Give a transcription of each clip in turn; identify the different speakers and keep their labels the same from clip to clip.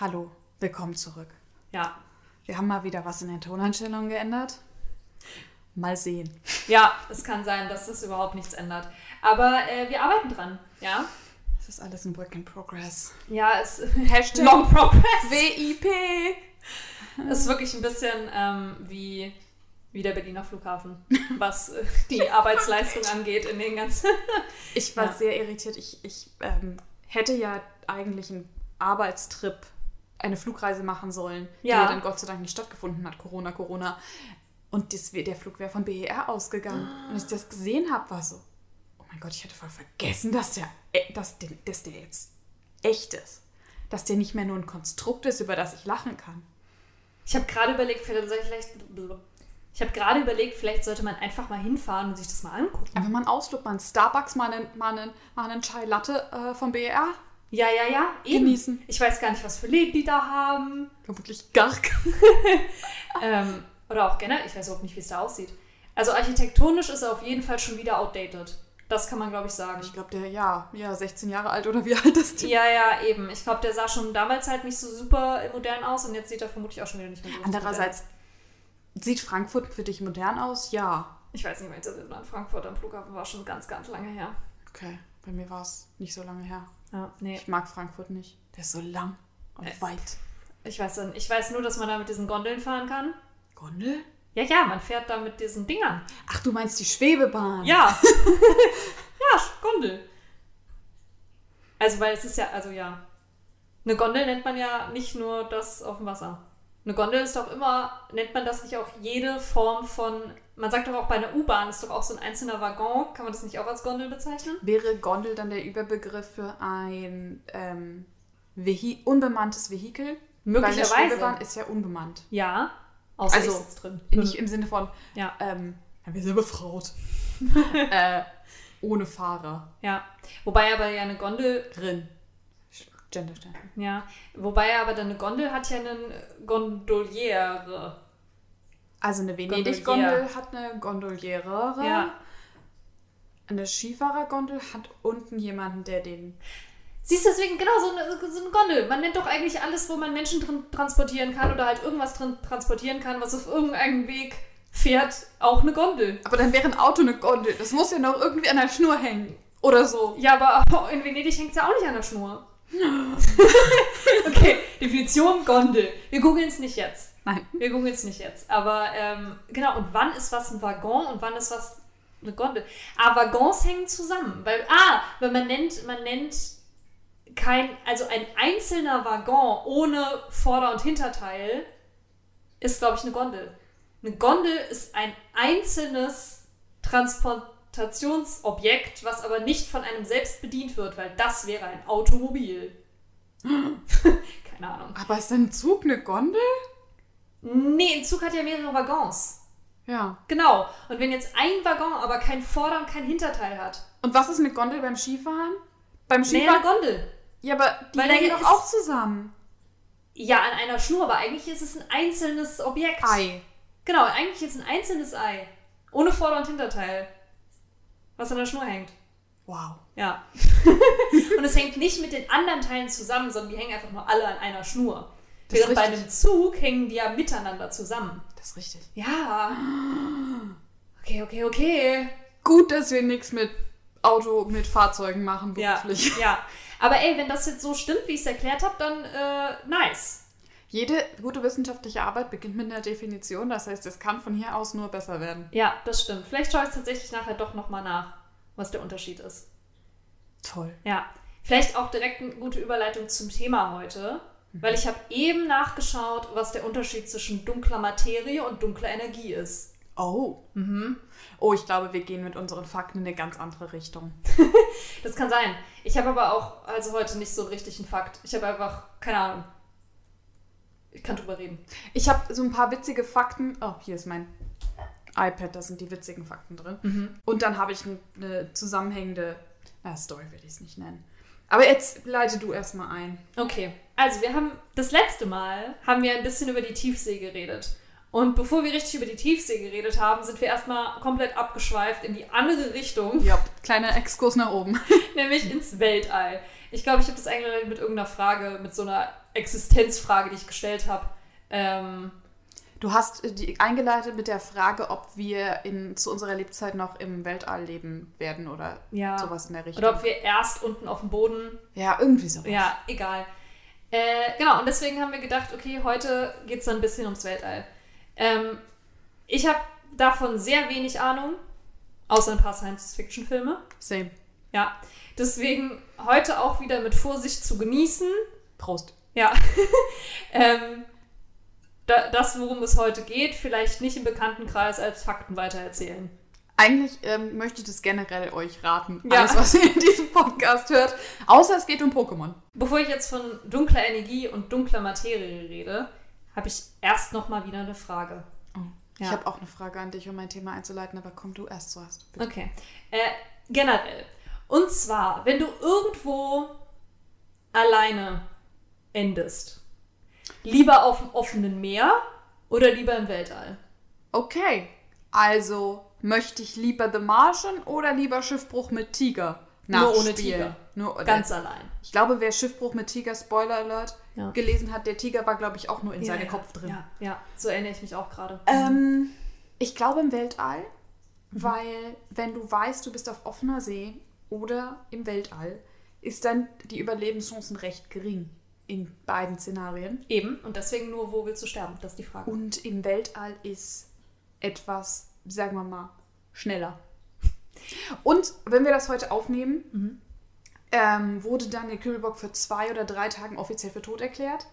Speaker 1: Hallo, willkommen zurück.
Speaker 2: Ja.
Speaker 1: Wir haben mal wieder was in den Toneinstellungen geändert. Mal sehen.
Speaker 2: Ja, es kann sein, dass das überhaupt nichts ändert. Aber äh, wir arbeiten dran, ja?
Speaker 1: Es ist alles ein Work in Progress.
Speaker 2: Ja, es
Speaker 1: Hashtag
Speaker 2: Long Progress.
Speaker 1: WIP.
Speaker 2: Es ist wirklich ein bisschen ähm, wie, wie der Berliner Flughafen, was äh, die Arbeitsleistung angeht in den ganzen.
Speaker 1: Ich war
Speaker 2: Ja.
Speaker 1: sehr irritiert. Ich, ich ähm, hätte ja eigentlich einen Arbeitstrip, eine Flugreise machen sollen, die
Speaker 2: Ja.
Speaker 1: ja dann Gott sei Dank nicht stattgefunden hat. Corona, Corona. Und das, der Flug wäre von BER ausgegangen. Und als ich das gesehen habe, war so, oh mein Gott, ich hatte voll vergessen, dass der, äh, dass der, dass der jetzt echt ist. Dass der nicht mehr nur ein Konstrukt ist, über das ich lachen kann.
Speaker 2: Ich habe gerade überlegt, vielleicht. Ich habe gerade überlegt, vielleicht sollte man einfach mal hinfahren und sich das mal angucken.
Speaker 1: Einfach mal einen Ausflug, mal einen Starbucks, mal einen, mal einen, mal einen Chai Latte äh, vom BER.
Speaker 2: Ja, ja, ja. Eben.
Speaker 1: Genießen.
Speaker 2: Ich weiß gar nicht, was für Läden die da haben.
Speaker 1: Vermutlich gar
Speaker 2: Ähm, oder auch generell, ich weiß überhaupt nicht, wie es da aussieht. Also architektonisch ist er auf jeden Fall schon wieder outdated. Das kann man, glaube ich, sagen.
Speaker 1: Ich glaube, der, ja, ja, 16 Jahre alt oder wie alt ist der?
Speaker 2: Ja, ja, eben. Ich glaube, der sah schon damals halt nicht so super modern aus und jetzt sieht er vermutlich auch schon wieder nicht mehr so
Speaker 1: Andererseits, sieht Frankfurt für dich modern aus? Ja.
Speaker 2: modern. Ich weiß nicht, wenn ich das in Frankfurt am Flughafen war, schon ganz, ganz lange her.
Speaker 1: Okay, bei mir war es nicht so lange her.
Speaker 2: Ja, nee.
Speaker 1: Ich mag Frankfurt nicht. Der ist so lang und
Speaker 2: Äh.
Speaker 1: weit.
Speaker 2: Ich weiß, ich weiß nur, dass man da mit diesen Gondeln fahren kann.
Speaker 1: Gondel?
Speaker 2: Ja, ja, man fährt da mit diesen Dingern.
Speaker 1: Ach, du meinst die Schwebebahn?
Speaker 2: Ja. ja, Gondel. Also, weil es ist ja, also ja. Eine Gondel nennt man ja nicht nur das auf dem Wasser. Eine Gondel ist doch immer, nennt man das nicht auch jede Form von, man sagt doch auch bei einer U-Bahn ist doch auch so ein einzelner Waggon, kann man das nicht auch als Gondel bezeichnen?
Speaker 1: Wäre Gondel dann der Überbegriff für ein ähm, Vehi unbemanntes Vehikel? Weil eine
Speaker 2: Möglicherweise.
Speaker 1: Schwebebahn ist ja unbemannt.
Speaker 2: Ja, außer
Speaker 1: Also,
Speaker 2: ich sitze drin.
Speaker 1: Nicht im Sinne von,
Speaker 2: Ja,
Speaker 1: ähm, ja, wir sind befraut. äh, ohne Fahrer.
Speaker 2: ja. Wobei aber ja eine Gondel
Speaker 1: Drin. Genderstern.
Speaker 2: Ja, wobei aber dann eine Gondel hat ja einen Gondoliere.
Speaker 1: Also eine. Venedig-Gondel hat eine Gondoliere.
Speaker 2: Ja.
Speaker 1: Eine Skifahrergondel hat unten jemanden, der den.
Speaker 2: Siehst du, deswegen, genau, so eine, so eine Gondel. Man nennt doch eigentlich alles, wo man Menschen drin transportieren kann oder halt irgendwas drin transportieren kann, was auf irgendeinem Weg fährt, auch eine Gondel.
Speaker 1: Aber dann wäre ein Auto eine Gondel. Das muss ja noch irgendwie an der Schnur hängen. Oder so.
Speaker 2: Ja, aber in Venedig hängt es ja auch nicht an der Schnur. okay, Definition Gondel. Wir googeln es nicht jetzt.
Speaker 1: Nein.
Speaker 2: Wir googeln es nicht jetzt. Aber ähm, genau, und wann ist was ein Waggon und wann ist was eine Gondel? Ah, Waggons hängen zusammen. Weil, ah, weil man nennt, man nennt kein, also ein einzelner Waggon ohne Vorder- und Hinterteil ist, glaube ich, eine Gondel. Eine Gondel ist ein einzelnes Transportationsobjekt, was aber nicht von einem selbst bedient wird, weil das wäre ein Automobil. Keine Ahnung.
Speaker 1: Aber ist ein Zug eine Gondel?
Speaker 2: Nee, ein Zug hat ja mehrere Waggons.
Speaker 1: Ja.
Speaker 2: Genau. Und wenn jetzt ein Waggon aber kein Vorder- und kein Hinterteil hat,
Speaker 1: Und was ist mit Gondel beim Skifahren? Beim
Speaker 2: nee,
Speaker 1: Skifahren?
Speaker 2: Gondel.
Speaker 1: ja, aber die
Speaker 2: Weil
Speaker 1: hängen doch auch zusammen.
Speaker 2: Ja, an einer Schnur, aber eigentlich ist es ein einzelnes Objekt.
Speaker 1: Ei.
Speaker 2: Genau, eigentlich ist es ein einzelnes Ei. Ohne Vorder- und Hinterteil. Was an der Schnur hängt.
Speaker 1: Wow.
Speaker 2: Ja. und es hängt nicht mit den anderen Teilen zusammen, sondern die hängen einfach nur alle an einer Schnur.
Speaker 1: Das
Speaker 2: Während bei einem Zug hängen die ja miteinander zusammen.
Speaker 1: Das ist richtig.
Speaker 2: Ja. Okay, okay, okay.
Speaker 1: Gut, dass wir nichts mit Auto, mit Fahrzeugen machen
Speaker 2: Ja,
Speaker 1: beruflich.
Speaker 2: ja. Aber ey, wenn das jetzt so stimmt, wie ich es erklärt habe, dann äh, nice.
Speaker 1: Jede gute wissenschaftliche Arbeit beginnt mit einer Definition. Das heißt, es kann von hier aus nur besser werden.
Speaker 2: Ja, das stimmt. Vielleicht schaue ich tatsächlich nachher doch nochmal nach, was der Unterschied ist.
Speaker 1: Toll.
Speaker 2: Ja. Vielleicht auch direkt eine gute Überleitung zum Thema heute, weil ich habe eben nachgeschaut, was der Unterschied zwischen dunkler Materie und dunkler Energie ist.
Speaker 1: Oh.
Speaker 2: Mhm.
Speaker 1: Oh, ich glaube, wir gehen mit unseren Fakten in eine ganz andere Richtung.
Speaker 2: Das kann sein. Ich habe aber auch also heute nicht so einen richtigen Fakt. Ich habe einfach keine Ahnung. Ich kann drüber reden.
Speaker 1: Ich habe so ein paar witzige Fakten. Oh, hier ist mein iPad, da sind die witzigen Fakten drin. Und dann habe ich eine zusammenhängende na, Story, will ich es nicht nennen. Aber jetzt leite du erstmal ein.
Speaker 2: Okay, also wir haben das letzte Mal haben wir ein bisschen über die Tiefsee geredet. Und bevor wir richtig über die Tiefsee geredet haben, sind wir erstmal komplett abgeschweift in die andere Richtung,
Speaker 1: Ja, kleiner Exkurs nach oben.
Speaker 2: nämlich ins Weltall. Ich glaube, ich habe das eingeleitet mit irgendeiner Frage, mit so einer Existenzfrage, die ich gestellt habe. Ähm,
Speaker 1: Du hast äh, die eingeleitet mit der Frage, ob wir in, zu unserer Lebzeit noch im Weltall leben werden oder
Speaker 2: ja.
Speaker 1: sowas in der Richtung.
Speaker 2: Oder ob wir erst unten auf dem Boden.
Speaker 1: ja, irgendwie sowas.
Speaker 2: Ja, egal. Äh, genau, und deswegen haben wir gedacht, okay, heute geht es dann ein bisschen ums Weltall. Ähm, ich habe davon sehr wenig Ahnung, außer ein paar Science-Fiction-Filme.
Speaker 1: Same.
Speaker 2: Ja, deswegen heute auch wieder mit Vorsicht zu genießen.
Speaker 1: Prost.
Speaker 2: Ja. ähm, da, das, worum es heute geht, vielleicht nicht im Bekanntenkreis als Fakten weitererzählen.
Speaker 1: Eigentlich ähm, möchte ich das generell euch raten.
Speaker 2: Ja.
Speaker 1: Alles, was ihr in diesem Podcast hört. Außer es geht um Pokémon.
Speaker 2: Bevor ich jetzt von dunkler Energie und dunkler Materie rede, habe ich erst noch mal wieder eine Frage.
Speaker 1: Ich
Speaker 2: Ja.
Speaker 1: habe auch eine Frage an dich, um mein Thema einzuleiten, aber komm du erst zuerst. Bitte.
Speaker 2: Okay. Äh, generell. Und zwar, wenn du irgendwo alleine endest, lieber auf dem offenen Meer oder lieber im Weltall?
Speaker 1: Okay, also möchte ich lieber The Martian oder lieber Schiffbruch mit Tiger?
Speaker 2: Nur ohne? Tiger.
Speaker 1: Nur,
Speaker 2: Ganz allein.
Speaker 1: Ich glaube, wer Schiffbruch mit Tiger, Spoiler Alert,
Speaker 2: Ja.
Speaker 1: gelesen hat, der Tiger war, glaube ich, auch nur in seinem
Speaker 2: ja,
Speaker 1: Kopf drin.
Speaker 2: Ja, ja, so erinnere ich mich auch gerade.
Speaker 1: Ähm, ich glaube im Weltall, weil wenn du weißt, du bist auf offener See oder im Weltall, ist dann die Überlebenschancen recht gering in beiden Szenarien.
Speaker 2: Eben, und deswegen nur, wo willst du sterben? Das ist die Frage.
Speaker 1: Und im Weltall ist etwas, sagen wir mal, schneller. Und wenn wir das heute aufnehmen, ähm, wurde Daniel Kübelbock für zwei oder drei Tagen offiziell für tot erklärt.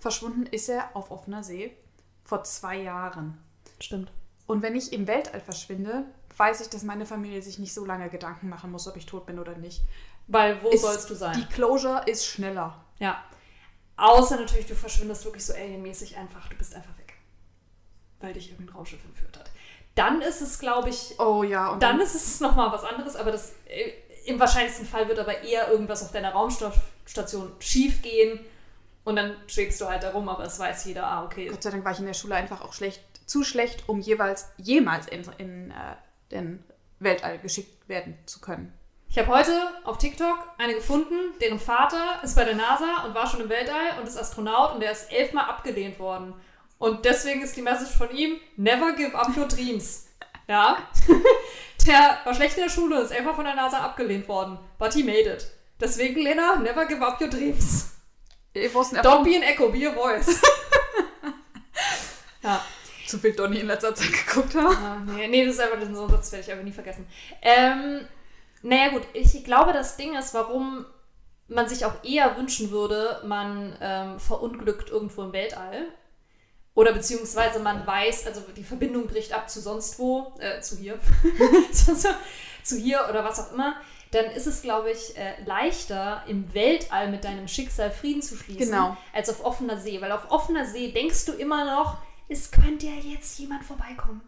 Speaker 1: Verschwunden ist er auf offener See vor zwei Jahren.
Speaker 2: Stimmt.
Speaker 1: Und wenn ich im Weltall verschwinde, weiß ich, dass meine Familie sich nicht so lange Gedanken machen muss, ob ich tot bin oder nicht.
Speaker 2: Weil wo
Speaker 1: Ist-
Speaker 2: sollst du sein?
Speaker 1: Die Closure ist schneller.
Speaker 2: Ja. Außer natürlich, du verschwindest wirklich so alienmäßig einfach. Du bist einfach weg. Weil dich irgendein Raumschiff entführt hat. Dann ist es, glaube ich,
Speaker 1: Oh ja, und
Speaker 2: dann ist es nochmal was anderes, aber das äh, im wahrscheinlichsten Fall wird aber eher irgendwas auf deiner Raumstation schief gehen und dann schwebst du halt da rum, aber es weiß jeder, ah, okay.
Speaker 1: Gott sei Dank war ich in der Schule einfach auch schlecht, zu schlecht, um jeweils jemals in, in äh, den Weltall geschickt werden zu können.
Speaker 2: Ich habe heute auf TikTok eine gefunden, deren Vater ist bei der NASA und war schon im Weltall und ist Astronaut und der ist elfmal abgelehnt worden. Und deswegen ist die Message von ihm, never give up your dreams. Ja? der war schlecht in der Schule und ist elfmal von der NASA abgelehnt worden. But he made it. Deswegen, Lena, never give up your dreams. Don't be an echo, be a voice. ja.
Speaker 1: Zu viel Donny in letzter Zeit geguckt habe.
Speaker 2: Ah, nee, nee, das ist einfach so ein Satz, werde ich aber nie vergessen. Ähm, naja, gut, ich glaube, das Ding ist, warum man sich auch eher wünschen würde, man ähm, verunglückt irgendwo im Weltall. Oder beziehungsweise man weiß, also die Verbindung bricht ab zu sonst wo, äh, zu hier, zu hier oder was auch immer. Dann ist es, glaube ich, äh, leichter, im Weltall mit deinem Schicksal Frieden zu schließen,
Speaker 1: Genau.
Speaker 2: als auf offener See. Weil auf offener See denkst du immer noch, es könnte ja jetzt jemand vorbeikommen.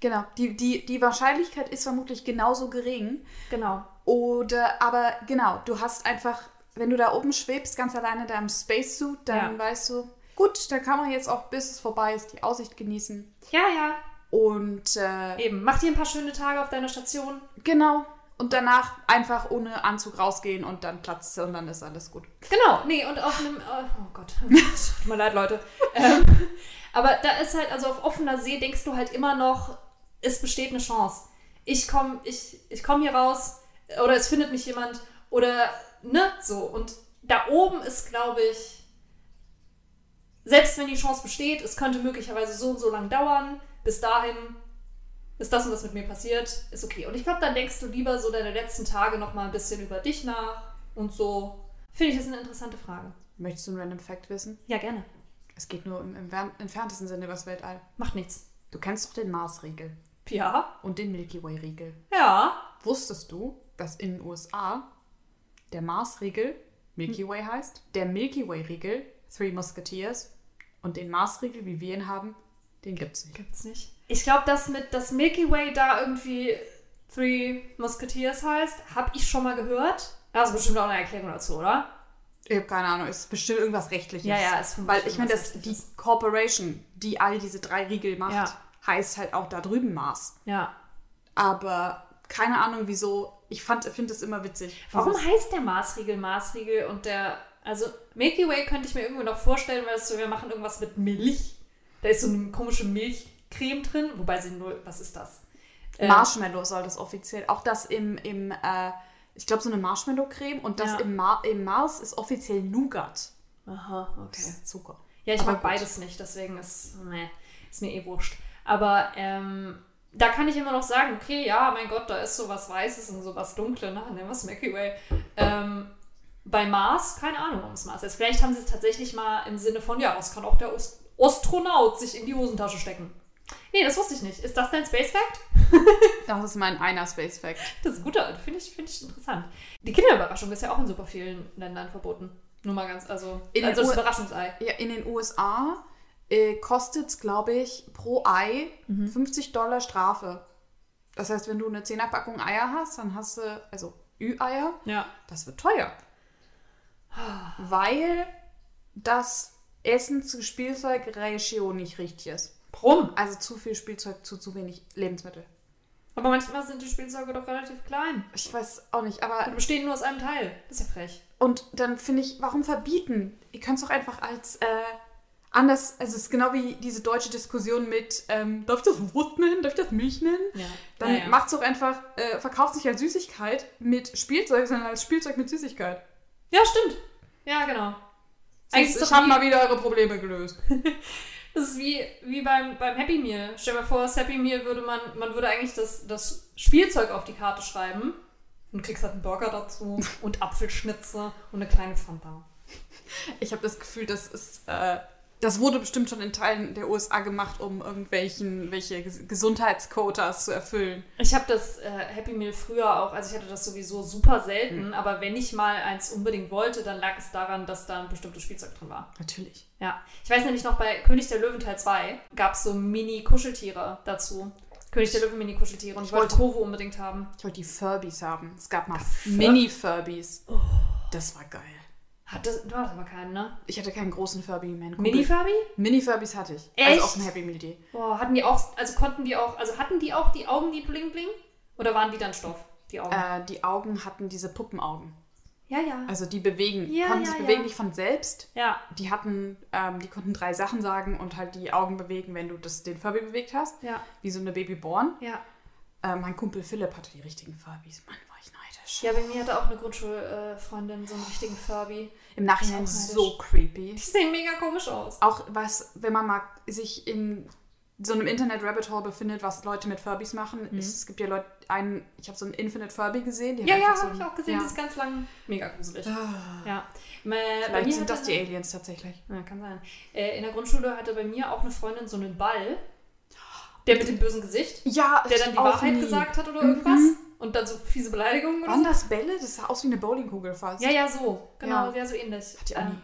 Speaker 1: Genau. Die, die, die Wahrscheinlichkeit ist vermutlich genauso gering.
Speaker 2: Genau.
Speaker 1: Oder, aber genau, du hast einfach, wenn du da oben schwebst, ganz alleine in deinem Spacesuit, dann
Speaker 2: Ja.
Speaker 1: weißt du, gut, da kann man jetzt auch, bis es vorbei ist, die Aussicht genießen.
Speaker 2: Ja, ja.
Speaker 1: Und äh,
Speaker 2: Eben. Mach dir ein paar schöne Tage auf deiner Station.
Speaker 1: genau. Und danach einfach ohne Anzug rausgehen und dann platzt und dann ist alles gut.
Speaker 2: Genau. Nee, und auf einem. Oh, oh Gott. Tut mir leid, Leute. Ähm, aber da ist halt, also auf offener See denkst du halt immer noch, es besteht eine Chance. Ich komme ich, ich komm hier raus oder es findet mich jemand oder ne, so. Und da oben ist, glaube ich, selbst wenn die Chance besteht, es könnte möglicherweise so und so lang dauern, bis dahin ist das und das mit mir passiert, ist okay. Und ich glaube, dann denkst du lieber so deine letzten Tage noch mal ein bisschen über dich nach und so. Finde ich, das ist eine interessante Frage.
Speaker 1: Möchtest du einen Random Fact wissen?
Speaker 2: Ja, gerne.
Speaker 1: Es geht nur im, im entferntesten Sinne übers Weltall.
Speaker 2: Macht nichts.
Speaker 1: Du kennst doch den Mars-Riegel
Speaker 2: Ja.
Speaker 1: und den Milky Way-Riegel.
Speaker 2: Ja.
Speaker 1: Wusstest du, dass in den USA der Mars-Riegel Milky Way heißt, der Milky Way-Riegel Three Musketeers und den Mars-Riegel, wie wir ihn haben, den gibt's nicht.
Speaker 2: Gibt's nicht. Ich glaube, dass mit das Milky Way da irgendwie Three Musketeers heißt, habe ich schon mal gehört. Da ist bestimmt auch eine Erklärung dazu, oder?
Speaker 1: Ich habe keine Ahnung, ist bestimmt irgendwas Rechtliches.
Speaker 2: Ja, ja, ist
Speaker 1: Weil ich meine, die. Corporation, die all diese drei Riegel macht,
Speaker 2: Ja.
Speaker 1: heißt halt auch da drüben Mars.
Speaker 2: Ja.
Speaker 1: Aber keine Ahnung, wieso Ich finde es immer witzig.
Speaker 2: Warum heißt der Maßriegel Maßriegel und der. Also, Milky Way könnte ich mir irgendwie noch vorstellen, weil es so, wir machen irgendwas mit Milch. Da ist so eine komische Milchcreme drin, wobei sie null. Was ist das? Äh,
Speaker 1: Marshmallow soll das offiziell. Auch das im, im äh, ich glaube, so eine Marshmallow-Creme und das
Speaker 2: Ja.
Speaker 1: im, Mar im Mars ist offiziell Nougat.
Speaker 2: Aha,
Speaker 1: Das
Speaker 2: okay.
Speaker 1: ist Zucker.
Speaker 2: Ja, ich
Speaker 1: Aber
Speaker 2: mag
Speaker 1: gut.
Speaker 2: beides nicht, deswegen ist, nee, ist mir eh wurscht. Aber ähm, da kann ich immer noch sagen, okay, ja, mein Gott, da ist sowas Weißes und sowas Dunkles, ne? Nehmen wir es Milky Way. Ähm, bei Mars, keine Ahnung, warum es Mars ist. Vielleicht haben sie es tatsächlich mal im Sinne von, ja, das kann auch der Ost Astronaut sich in die Hosentasche stecken. Nee, das wusste ich nicht. Ist das dein Space Fact?
Speaker 1: Das ist mein einer Space Fact.
Speaker 2: Das ist gut, finde ich, find ich interessant. Die Kinderüberraschung ist ja auch in super vielen Ländern verboten. Nur mal ganz, also,
Speaker 1: In
Speaker 2: also das Überraschungsei.
Speaker 1: Ja, in den USA äh, kostet es, glaube ich, pro Ei
Speaker 2: Mhm.
Speaker 1: 50 Dollar Strafe. Das heißt, wenn du eine 10er Packung Eier hast, dann hast du, also Ü-Eier,
Speaker 2: Ja.
Speaker 1: das wird teuer. Weil das Essen zu Spielzeug-Ratio nicht richtig ist.
Speaker 2: Warum?
Speaker 1: Also zu viel Spielzeug zu zu wenig Lebensmittel.
Speaker 2: Aber manchmal sind die Spielzeuge doch relativ klein.
Speaker 1: Ich weiß auch nicht,
Speaker 2: Und
Speaker 1: aber.
Speaker 2: bestehen nur aus einem Teil. Das ist ja frech.
Speaker 1: Und dann finde ich, warum verbieten? Ihr könnt es doch einfach als äh, anders. Also, es ist genau wie diese deutsche Diskussion mit: ähm, Darf ich das Wurst nennen? Darf ich das Milch nennen?
Speaker 2: Ja.
Speaker 1: Dann
Speaker 2: ja, ja.
Speaker 1: macht's doch einfach, äh, verkauft nicht als Süßigkeit mit Spielzeug, sondern als Spielzeug mit Süßigkeit.
Speaker 2: Ja, stimmt. Ja, genau. Eigentlich
Speaker 1: Siehst,
Speaker 2: ist
Speaker 1: ich
Speaker 2: doch
Speaker 1: habe
Speaker 2: wie,
Speaker 1: mal wieder eure Probleme gelöst.
Speaker 2: das ist wie, wie beim, beim Happy Meal. Stell dir mal vor, das Happy Meal würde man, man würde eigentlich das, das Spielzeug auf die Karte schreiben und kriegst halt einen Burger dazu und Apfelschnitze und eine kleine Fanta.
Speaker 1: Ich habe das Gefühl, das ist. Äh, das wurde bestimmt schon in Teilen der USA gemacht, um irgendwelchen welche Ges- Gesundheitsquotas zu erfüllen.
Speaker 2: Ich habe das äh, Happy Meal früher auch, also ich hatte das sowieso super selten, aber wenn ich mal eins unbedingt wollte, dann lag es daran, dass da ein bestimmtes Spielzeug drin war.
Speaker 1: Natürlich.
Speaker 2: Ja, ich weiß nämlich noch, bei König der Löwen Teil 2 gab es so Mini-Kuscheltiere dazu. König der Löwen Mini-Kuscheltiere und ich
Speaker 1: Ich
Speaker 2: wollte Kovo unbedingt haben.
Speaker 1: Ich wollte die Furbies haben. Es gab mal
Speaker 2: Fur-
Speaker 1: Mini-Furbies. Das war geil.
Speaker 2: Hat das, du hast aber keinen, ne?
Speaker 1: Ich hatte keinen großen Furby mehr. Ein Kumpel-
Speaker 2: Mini-Furby?
Speaker 1: Mini-Furbies hatte ich.
Speaker 2: Echt?
Speaker 1: Also aus dem Happy Meal Day.
Speaker 2: Boah, hatten die auch, also konnten die auch, also hatten die auch die Augen, die bling bling? Oder waren die dann Stoff, die Augen?
Speaker 1: Äh, die Augen hatten diese Puppenaugen.
Speaker 2: ja, ja.
Speaker 1: Also die bewegen,
Speaker 2: Ja,
Speaker 1: konnten
Speaker 2: ja,
Speaker 1: sich
Speaker 2: ja.
Speaker 1: bewegen nicht von selbst.
Speaker 2: ja,
Speaker 1: Die hatten, ähm, die konnten drei Sachen sagen und halt die Augen bewegen, wenn du das, den Furby bewegt hast.
Speaker 2: ja,
Speaker 1: Wie so eine Babyborn.
Speaker 2: ja.
Speaker 1: Äh, mein Kumpel Philipp hatte die richtigen Furbies. Mann.
Speaker 2: Ja, bei mir hatte auch eine Grundschulfreundin so einen richtigen Furby.
Speaker 1: Im Nachhinein so creepy.
Speaker 2: Die sehen mega komisch aus.
Speaker 1: Auch was, wenn man mal sich in so einem Internet-Rabbit Hole befindet, was Leute mit Furbies machen. ist, es gibt ja Leute, einen, ich habe so einen Infinite Furby gesehen.
Speaker 2: Ja, ja,
Speaker 1: so
Speaker 2: habe ich auch gesehen,
Speaker 1: ja.
Speaker 2: das ist ganz lang mega gruselig.
Speaker 1: Ah,
Speaker 2: Ja. Bei
Speaker 1: Vielleicht
Speaker 2: mir
Speaker 1: sind das die Aliens tatsächlich.
Speaker 2: Ja, kann sein. Äh, in der Grundschule hatte bei mir auch eine Freundin so einen Ball, der mit dem bösen Gesicht,
Speaker 1: Ja,
Speaker 2: der dann die Wahrheit
Speaker 1: nie.
Speaker 2: gesagt hat oder irgendwas und dann so fiese Beleidigungen oder
Speaker 1: Waren
Speaker 2: so.
Speaker 1: das Bälle? Das sah aus wie eine Bowlingkugel fast.
Speaker 2: Ja, ja, so. Genau,
Speaker 1: Ja.
Speaker 2: ja, so ähnlich.
Speaker 1: Hat die auch
Speaker 2: Ähm,
Speaker 1: nie.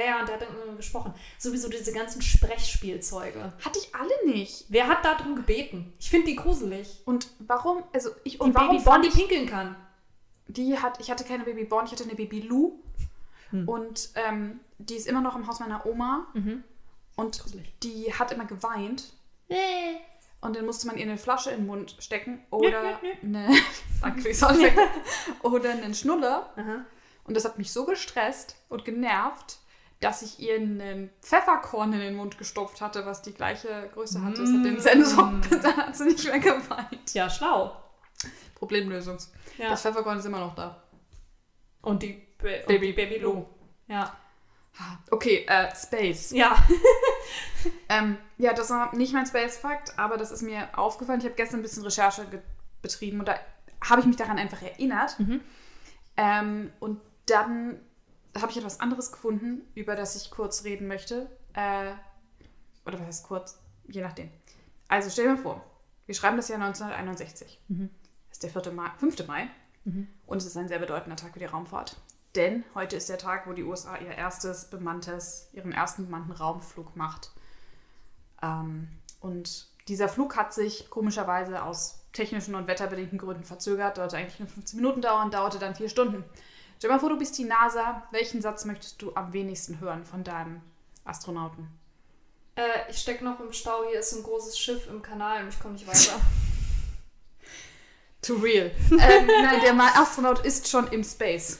Speaker 2: Ja, ja, und der hat dann immer gesprochen. Sowieso diese ganzen Sprechspielzeuge.
Speaker 1: Hatte ich alle nicht.
Speaker 2: Wer hat darum gebeten? Ich finde die gruselig.
Speaker 1: Und warum, also ich,
Speaker 2: Die
Speaker 1: und warum
Speaker 2: Babyborn, die pinkeln kann.
Speaker 1: die hat, ich hatte keine Babyborn, ich hatte eine Baby Lou.
Speaker 2: Hm.
Speaker 1: Und ähm, die ist immer noch im Haus meiner Oma.
Speaker 2: Mhm.
Speaker 1: Und
Speaker 2: Gruselig.
Speaker 1: die hat immer geweint.
Speaker 2: Äh.
Speaker 1: Und dann musste man ihr eine Flasche in den Mund stecken oder eine, Danke, ich soll weg. oder einen Schnuller.
Speaker 2: Aha.
Speaker 1: Und das hat mich so gestresst und genervt, dass ich ihr einen Pfefferkorn in den Mund gestopft hatte, was die gleiche Größe hatte. Es hat den
Speaker 2: Mm.
Speaker 1: Sensor. Dann hat sie nicht mehr geweint.
Speaker 2: Ja, schlau.
Speaker 1: Problemlösung.
Speaker 2: Ja.
Speaker 1: Das Pfefferkorn ist immer noch da.
Speaker 2: Und die und
Speaker 1: Baby-
Speaker 2: die Baby Lou. Ja.
Speaker 1: Okay, äh, Space.
Speaker 2: Ja.
Speaker 1: Ähm, ja, das war nicht mein Space-Fakt, aber das ist mir aufgefallen. Ich habe gestern ein bisschen Recherche betrieben und da habe ich mich daran einfach erinnert.
Speaker 2: Mhm.
Speaker 1: Ähm, und dann habe ich etwas anderes gefunden, über das ich kurz reden möchte. Äh, oder was heißt kurz? Je nachdem. Also stell dir mal vor, wir schreiben das Jahr 1961.
Speaker 2: Mhm.
Speaker 1: Das ist der 4. Mai, 5. Mai. Und es ist ein sehr bedeutender Tag für die Raumfahrt. Denn heute ist der Tag, wo die USA ihr erstes bemanntes, ihren ersten bemannten Raumflug macht. Ähm, und dieser Flug hat sich komischerweise aus technischen und wetterbedingten Gründen verzögert. Sollte eigentlich nur 15 Minuten dauern, dauerte dann vier Stunden. Stell mal vor, du bist die NASA. Welchen Satz möchtest du am wenigsten hören von deinem Astronauten?
Speaker 2: Äh, ich stecke noch im Stau. Hier ist ein großes Schiff im Kanal und ich komme nicht weiter.
Speaker 1: To real. ähm, nein, der Astronaut ist schon im Space.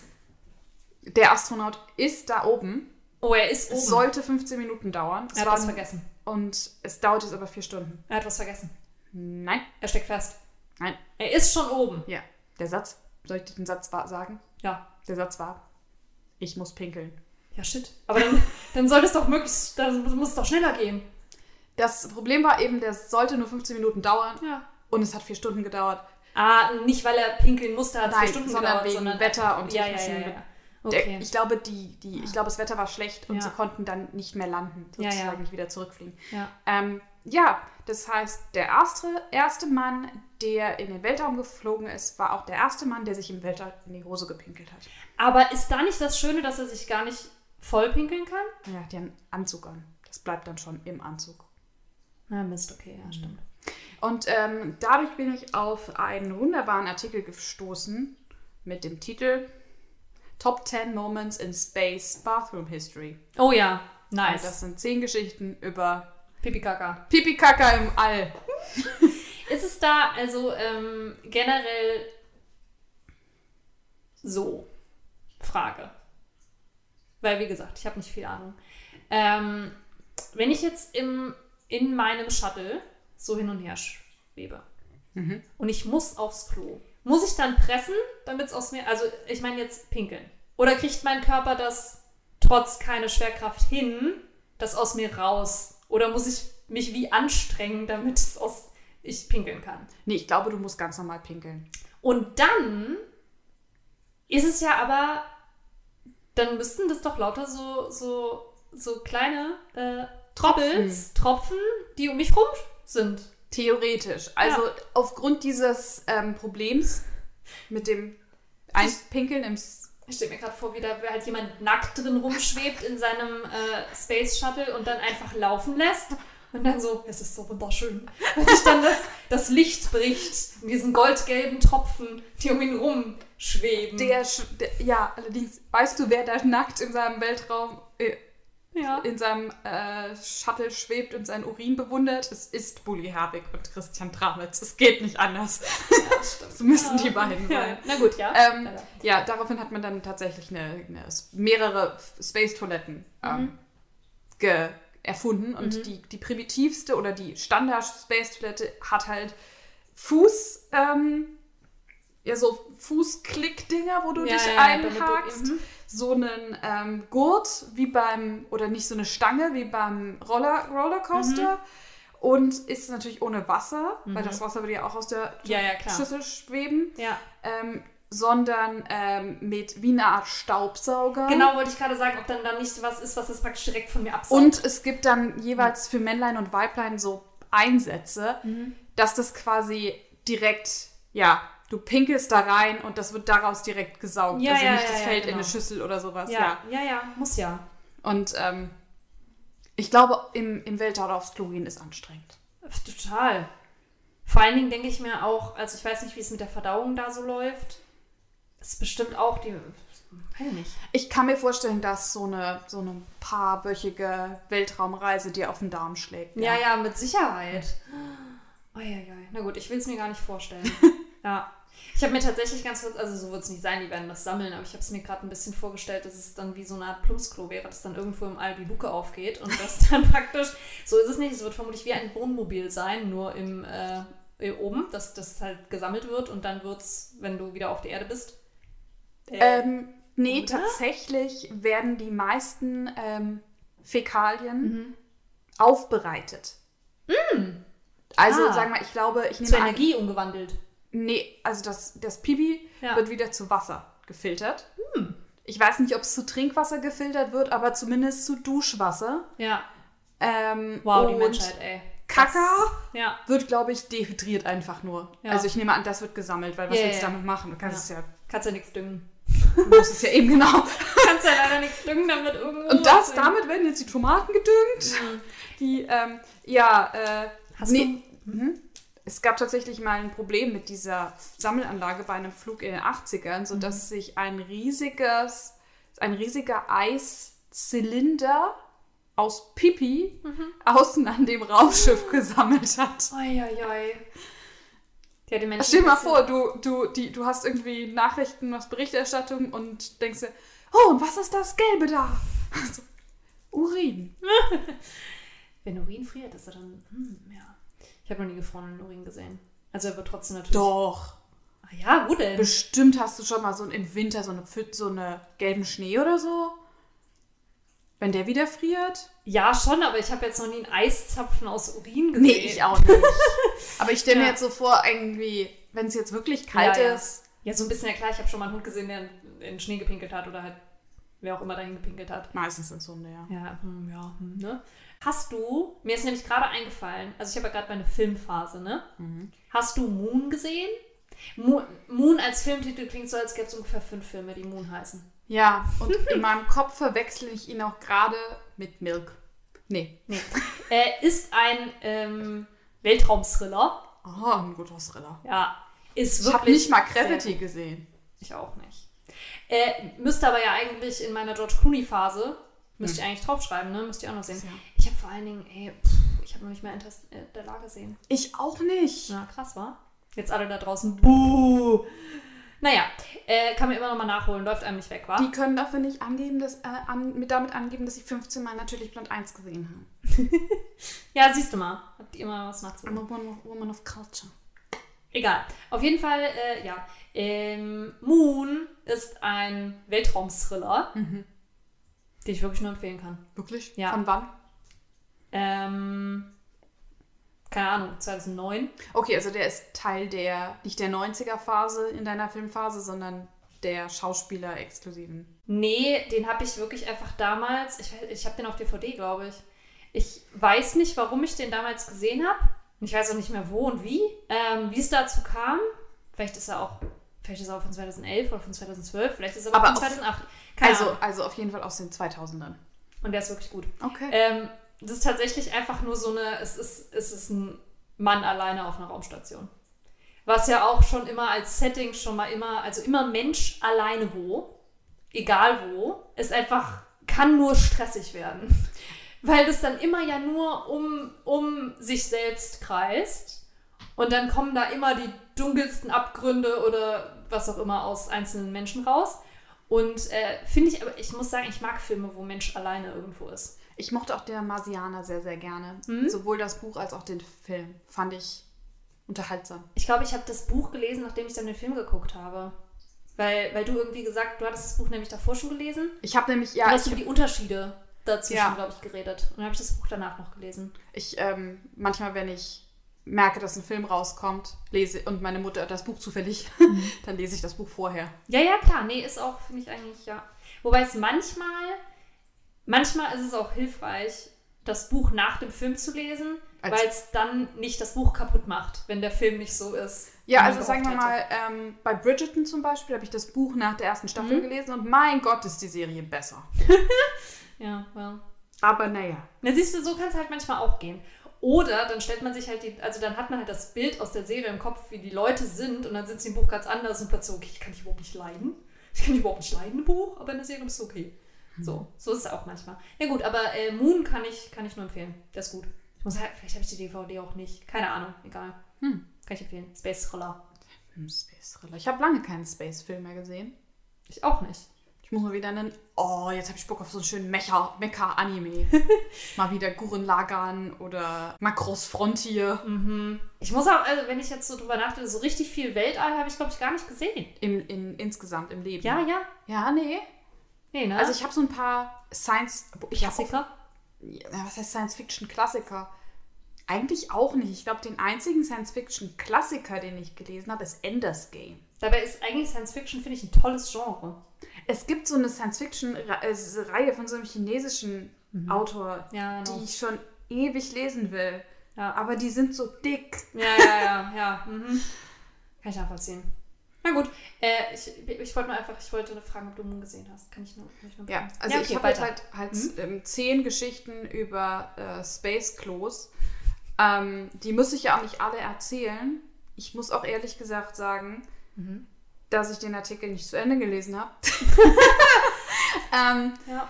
Speaker 1: Der Astronaut ist da oben.
Speaker 2: Oh, er ist oben.
Speaker 1: Es sollte 15 Minuten dauern. Es
Speaker 2: er hat was
Speaker 1: waren-
Speaker 2: vergessen.
Speaker 1: Und es dauert jetzt aber vier Stunden.
Speaker 2: Er hat was vergessen.
Speaker 1: Nein.
Speaker 2: Er steckt fest.
Speaker 1: Nein.
Speaker 2: Er ist schon oben.
Speaker 1: Ja. Der Satz. Soll ich dir den Satz sagen?
Speaker 2: Ja.
Speaker 1: Der Satz war, ich muss pinkeln.
Speaker 2: Ja, shit. Aber dann, dann sollte es doch möglichst, dann muss es doch schneller gehen.
Speaker 1: Das Problem war eben, der sollte nur 15 Minuten dauern
Speaker 2: Ja.
Speaker 1: und es hat vier Stunden gedauert.
Speaker 2: Ah, nicht weil er pinkeln musste, hat
Speaker 1: Nein,
Speaker 2: vier Stunden
Speaker 1: sondern
Speaker 2: gedauert,
Speaker 1: wegen
Speaker 2: sondern
Speaker 1: Wetter und
Speaker 2: ja, ja, ja, ja. Okay.
Speaker 1: Ich glaube, die, die, ich glaube, das Wetter war schlecht und
Speaker 2: Ja.
Speaker 1: sie konnten dann nicht mehr landen,
Speaker 2: Ja, ja.
Speaker 1: sozusagen nicht wieder zurückfliegen.
Speaker 2: ja.
Speaker 1: Ähm, ja, das heißt, der erste, erste Mann, der in den Weltraum geflogen ist, war auch der erste Mann, der sich im Weltraum in die Hose gepinkelt hat.
Speaker 2: Aber ist da nicht das Schöne, dass er sich gar nicht voll pinkeln kann?
Speaker 1: Ja, die haben einen Anzug an. Das bleibt dann schon im Anzug.
Speaker 2: Na, Mist, okay, ja, stimmt.
Speaker 1: Und ähm, dadurch bin ich auf einen wunderbaren Artikel gestoßen mit dem Titel Top 10 Moments in Space Bathroom History.
Speaker 2: Oh ja,
Speaker 1: Und
Speaker 2: nice.
Speaker 1: das sind zehn Geschichten über
Speaker 2: Pipi Kaka.
Speaker 1: Pipi Kaka im All.
Speaker 2: Ist es da also ähm, generell so? Frage. Weil, wie gesagt, ich habe nicht viel Ahnung. Ähm, wenn ich jetzt im, in meinem Shuttle so hin und her schwebe und ich muss aufs Klo, muss ich dann pressen, damit es aus mir, also ich meine jetzt pinkeln. Oder kriegt mein Körper das trotz keine Schwerkraft hin, das aus mir raus? Oder muss ich mich wie anstrengen, damit es aus ich pinkeln kann?
Speaker 1: Nee, ich glaube, du musst ganz normal pinkeln.
Speaker 2: Und dann ist es ja aber, dann müssten das doch lauter so, so, so kleine äh, Tropfels, Tropfen, die um mich rum sind.
Speaker 1: Theoretisch. Also
Speaker 2: Ja.
Speaker 1: aufgrund dieses ähm, Problems mit dem Einpinkeln im
Speaker 2: Ich stelle mir gerade vor, wie da halt jemand nackt drin rumschwebt in seinem äh, Space Shuttle und dann einfach laufen lässt. Und dann so, es ist so wunderschön. Wenn sich dann das, das Licht bricht in diesen goldgelben Tropfen, die um ihn rumschweben.
Speaker 1: der, der, ja, allerdings, weißt du, wer da nackt in seinem Weltraum, äh,
Speaker 2: ja.
Speaker 1: in seinem äh, Shuttle schwebt und seinen Urin bewundert? Es ist Bully Herbig und Christian Tramitz. Es geht nicht anders. So müssen die beiden
Speaker 2: Ja.
Speaker 1: sein.
Speaker 2: Na gut, ja.
Speaker 1: Ähm, ja, daraufhin hat man dann tatsächlich eine, eine, mehrere Space-Toiletten ähm, ge- erfunden. Und die, die primitivste oder die Standard-Space-Toilette hat halt Fuß, ähm, ja, so Fußklick-Dinger, wo du
Speaker 2: Ja,
Speaker 1: dich
Speaker 2: ja, ja, du-
Speaker 1: einhakst.
Speaker 2: mhm.
Speaker 1: So einen ähm, Gurt wie beim, oder nicht so eine Stange wie beim Roller, Rollercoaster.
Speaker 2: Mhm.
Speaker 1: Und ist natürlich ohne Wasser, weil das Wasser würde ja auch aus der
Speaker 2: Ja, ja.
Speaker 1: Schüssel schweben
Speaker 2: Ja.
Speaker 1: ähm, sondern ähm, mit wie eine Art Staubsauger.
Speaker 2: Genau, wollte ich gerade sagen, ob dann da nicht was ist, was das praktisch direkt von mir absaugt.
Speaker 1: Und es gibt dann jeweils für Männlein und Weiblein so Einsätze,
Speaker 2: Mhm.
Speaker 1: dass das quasi direkt, ja, du pinkelst da rein und das wird daraus direkt gesaugt.
Speaker 2: Ja,
Speaker 1: also
Speaker 2: ja,
Speaker 1: nicht,
Speaker 2: ja,
Speaker 1: das
Speaker 2: ja,
Speaker 1: fällt in
Speaker 2: genau.
Speaker 1: eine Schüssel oder sowas. Ja.
Speaker 2: ja, ja, ja, muss ja.
Speaker 1: Und ähm, ich glaube, im, im Weltall aufs Klo gehen ist anstrengend.
Speaker 2: Total. Vor allen Dingen denke ich mir auch, also ich weiß nicht, wie es mit der Verdauung da so läuft. Es ist bestimmt auch die. Weiß nicht.
Speaker 1: Ich kann mir vorstellen, dass so eine, so eine paarwöchige Weltraumreise dir auf den Darm schlägt.
Speaker 2: Ja, ja, mit Sicherheit. Eieiei. Na gut, ich will es mir gar nicht vorstellen. ja. Ich habe mir tatsächlich ganz kurz, also so wird es nicht sein, die werden das sammeln, aber ich habe es mir gerade ein bisschen vorgestellt, dass es dann wie so eine Art Plumpsklo wäre, dass dann irgendwo im All die Luke aufgeht und das dann praktisch, so ist es nicht, es wird vermutlich wie ein Wohnmobil sein, nur im äh, oben, dass das halt gesammelt wird und dann wird es, wenn du wieder auf der Erde bist. äh,
Speaker 1: Ähm, nee,
Speaker 2: Oder?
Speaker 1: tatsächlich werden die meisten ähm, Fäkalien
Speaker 2: Mhm.
Speaker 1: aufbereitet. Also,
Speaker 2: Ah.
Speaker 1: sagen wir, ich glaube, ich nehme
Speaker 2: zur Energie umgewandelt.
Speaker 1: Nee, also das, das Pipi
Speaker 2: Ja. Hm.
Speaker 1: wird wieder zu Wasser gefiltert. Ich weiß nicht, ob es zu Trinkwasser gefiltert wird, aber zumindest zu Duschwasser.
Speaker 2: Ja.
Speaker 1: Ähm,
Speaker 2: Wow, die Menschheit, ey.
Speaker 1: Kaka
Speaker 2: ja.
Speaker 1: wird, glaube ich, dehydriert einfach nur.
Speaker 2: Ja.
Speaker 1: Also ich nehme an, das wird gesammelt, weil was
Speaker 2: Ja,
Speaker 1: willst du
Speaker 2: ja,
Speaker 1: damit machen? Du kannst
Speaker 2: Ja.
Speaker 1: es
Speaker 2: Kannst ja nichts düngen.
Speaker 1: ja, du musst es ja eben genau.
Speaker 2: Kannst ja leider nichts düngen, damit irgendwo.
Speaker 1: Und das,
Speaker 2: was-
Speaker 1: damit werden jetzt die Tomaten gedüngt. Die, ähm, ja, äh,
Speaker 2: Hast
Speaker 1: nee, mhm. Es gab tatsächlich mal ein Problem mit dieser Sammelanlage bei einem Flug in den 80ern, sodass sich ein riesiges, ein riesiger Eiszylinder aus Pipi außen an dem Raumschiff gesammelt hat.
Speaker 2: Eieiei. Die hat den Menschen
Speaker 1: Stell dir mal vor, du, du, die, du hast irgendwie Nachrichten, du hast Berichterstattung und denkst dir, oh, und was ist das Gelbe da? Urin.
Speaker 2: Wenn Urin friert, ist er dann. Hm, ja. Ich habe noch nie gefrorenen Urin gesehen. Also er wird trotzdem natürlich.
Speaker 1: Doch.
Speaker 2: Ach ja, wo denn?
Speaker 1: Bestimmt hast du schon mal so im Winter so eine Pfütze, so eine gelben Schnee oder so. Wenn der wieder friert?
Speaker 2: Ja, schon, aber ich habe jetzt noch nie einen Eiszapfen aus Urin gesehen.
Speaker 1: Nee, ich auch nicht. Aber ich stelle mir
Speaker 2: Ja.
Speaker 1: jetzt so vor, irgendwie, wenn es jetzt wirklich kalt
Speaker 2: Ja, ja.
Speaker 1: ist.
Speaker 2: Ja, so ein bisschen, ja klar, ich habe schon mal einen Hund gesehen, der in, den Schnee gepinkelt hat oder halt wer auch immer dahin gepinkelt hat.
Speaker 1: Meistens sind Hunde, ja.
Speaker 2: Ja, hm, ja, hm, ne? Hast du, mir ist nämlich gerade eingefallen, also ich habe ja gerade meine Filmphase, ne? Hast du Moon gesehen? Mo Moon als Filmtitel klingt so, als gäbe es ungefähr fünf Filme, die Moon heißen.
Speaker 1: Ja, und in meinem Kopf verwechsel ich ihn auch gerade mit Milk. Nee.
Speaker 2: Nee. äh, ist ein ähm, Weltraum-Thriller.
Speaker 1: Oh, ein guter Thriller.
Speaker 2: Ja, ist
Speaker 1: Ich habe nicht mal
Speaker 2: sehr
Speaker 1: Gravity
Speaker 2: gut.
Speaker 1: gesehen.
Speaker 2: Ich auch nicht. Äh, müsste aber ja eigentlich in meiner George Clooney-Phase, müsste ich eigentlich draufschreiben, ne? Müsst ihr auch noch sehen.
Speaker 1: Ja.
Speaker 2: Ich habe vor allen Dingen, ey, pff, ich habe noch nicht mehr Interesse äh, der Lage gesehen.
Speaker 1: Ich auch nicht.
Speaker 2: Na, krass, war. Jetzt alle da draußen, buh. Naja, äh, kann man immer noch mal nachholen, läuft einem nicht weg, wa?
Speaker 1: Die können dafür nicht angeben, dass, äh, an, mit damit angeben, dass sie 15 Mal natürlich Blond 1 gesehen haben.
Speaker 2: Ja, siehst du mal. Habt ihr immer was
Speaker 1: I'm
Speaker 2: nachzuholen.
Speaker 1: a woman, woman of culture.
Speaker 2: Egal. Auf jeden Fall, äh, ja. Ähm, Moon ist ein Weltraum-Thriller, den ich wirklich nur empfehlen kann.
Speaker 1: Wirklich?
Speaker 2: Ja.
Speaker 1: Von wann?
Speaker 2: Ähm, keine Ahnung, 2009.
Speaker 1: Okay, also der ist Teil der, nicht der 90er-Phase in deiner Filmphase, sondern der Schauspieler-exklusiven.
Speaker 2: Nee, den habe ich wirklich einfach damals, ich, ich habe den auf DVD, glaube ich. Ich weiß nicht, warum ich den damals gesehen habe. Ich weiß auch nicht mehr wo und wie. Ähm, wie es dazu kam, vielleicht ist er auch, vielleicht ist er auch von 2011 oder von 2012, vielleicht ist er aber,
Speaker 1: Aber
Speaker 2: von
Speaker 1: auf-
Speaker 2: 2008. Keine
Speaker 1: Also,
Speaker 2: Ahnung.
Speaker 1: also auf jeden Fall aus den 2000ern.
Speaker 2: Und der ist wirklich gut.
Speaker 1: Okay.
Speaker 2: Ähm, das ist tatsächlich einfach nur so eine, es ist, es ist ein Mann alleine auf einer Raumstation. Was ja auch schon immer als Setting schon mal immer, also immer Mensch alleine wo, egal wo, ist einfach, kann nur stressig werden. Weil das dann immer ja nur um, um sich selbst kreist. Und dann kommen da immer die dunkelsten Abgründe oder was auch immer aus einzelnen Menschen raus. Und äh, finde ich, aber ich muss sagen, ich mag Filme, wo Mensch alleine irgendwo ist.
Speaker 1: Ich mochte auch der Marsianer sehr, sehr gerne.
Speaker 2: Mhm.
Speaker 1: Sowohl das Buch als auch den Film. Fand ich unterhaltsam.
Speaker 2: Ich glaube, ich habe das Buch gelesen, nachdem ich dann den Film geguckt habe. Weil, weil du irgendwie gesagt, du hattest das Buch nämlich davor schon gelesen.
Speaker 1: Ich habe nämlich,
Speaker 2: Ja, du hast über die Unterschiede dazwischen,
Speaker 1: Ja.
Speaker 2: glaube ich, geredet. Und dann habe ich das Buch danach noch gelesen.
Speaker 1: ich ähm, manchmal, wenn ich merke, dass ein Film rauskommt, lese und meine Mutter hat das Buch zufällig,
Speaker 2: Mhm.
Speaker 1: dann lese ich das Buch vorher.
Speaker 2: Ja, ja, klar. Nee, ist auch, finde ich eigentlich, ja. Wobei es manchmal, manchmal ist es auch hilfreich, das Buch nach dem Film zu lesen, weil es dann nicht das Buch kaputt macht, wenn der Film nicht so ist.
Speaker 1: Ja, also sagen wir mal, ähm, bei Bridgerton zum Beispiel habe ich das Buch nach der ersten Staffel
Speaker 2: Mhm.
Speaker 1: gelesen und mein Gott, ist die Serie besser.
Speaker 2: Ja, well.
Speaker 1: Aber naja.
Speaker 2: Na, siehst du, so kann es halt manchmal auch gehen. Oder dann stellt man sich halt die, also dann hat man halt das Bild aus der Serie im Kopf, wie die Leute sind, und dann sind sie im Buch ganz anders und plötzlich okay, ich kann dich überhaupt nicht leiden. Ich kann dich überhaupt nicht leiden im Buch, aber in der Serie ist es okay. So, so ist es auch manchmal. Na gut, aber äh, Moon kann ich, kann ich nur empfehlen. Der ist gut. Ich muss halt, vielleicht habe ich die DVD auch nicht. Keine Ahnung, egal.
Speaker 1: Hm.
Speaker 2: Kann ich empfehlen. Space Thriller.
Speaker 1: Hm, Space Thriller. Ich habe lange keinen Space-Film mehr gesehen.
Speaker 2: Ich auch nicht.
Speaker 1: Muss mal wieder einen. Oh, jetzt habe ich Bock auf so einen schönen Mecha- Mecha-Anime. mal wieder Gurren Lagann oder Macross Frontier.
Speaker 2: Mhm. Ich muss auch, also wenn ich jetzt so drüber nachdenke, so richtig viel Weltall habe ich, glaube ich, gar nicht gesehen.
Speaker 1: Im, in, insgesamt im Leben.
Speaker 2: Ja, ja.
Speaker 1: Ja, nee.
Speaker 2: Nee, ne?
Speaker 1: Also ich habe so ein paar Science. Ich hab auch,
Speaker 2: Klassiker.
Speaker 1: ja, was heißt Science-Fiction-Klassiker? Eigentlich auch nicht. Ich glaube, den einzigen Science-Fiction-Klassiker, den ich gelesen habe, ist Ender's Game.
Speaker 2: Dabei ist eigentlich Science Fiction, finde ich, ein tolles Genre.
Speaker 1: Es gibt so eine Science-Fiction-Reihe von so einem chinesischen Autor,
Speaker 2: Ja, genau.
Speaker 1: die ich schon ewig lesen will.
Speaker 2: Ja.
Speaker 1: Aber die sind so dick.
Speaker 2: Ja, ja, ja, ja. Mhm. Kann ich nachvollziehen. Na gut, äh, ich, ich wollte nur einfach, ich wollte fragen, ob du Moon gesehen hast. Kann ich nur, kann ich nur
Speaker 1: Ja, also
Speaker 2: okay,
Speaker 1: ich habe halt, halt ähm, zehn Geschichten über äh, Space Klos. Ähm, die muss ich ja auch nicht alle erzählen. Ich muss auch ehrlich gesagt sagen,
Speaker 2: Mhm.
Speaker 1: Dass ich den Artikel nicht zu Ende gelesen habe. ähm,
Speaker 2: Ja.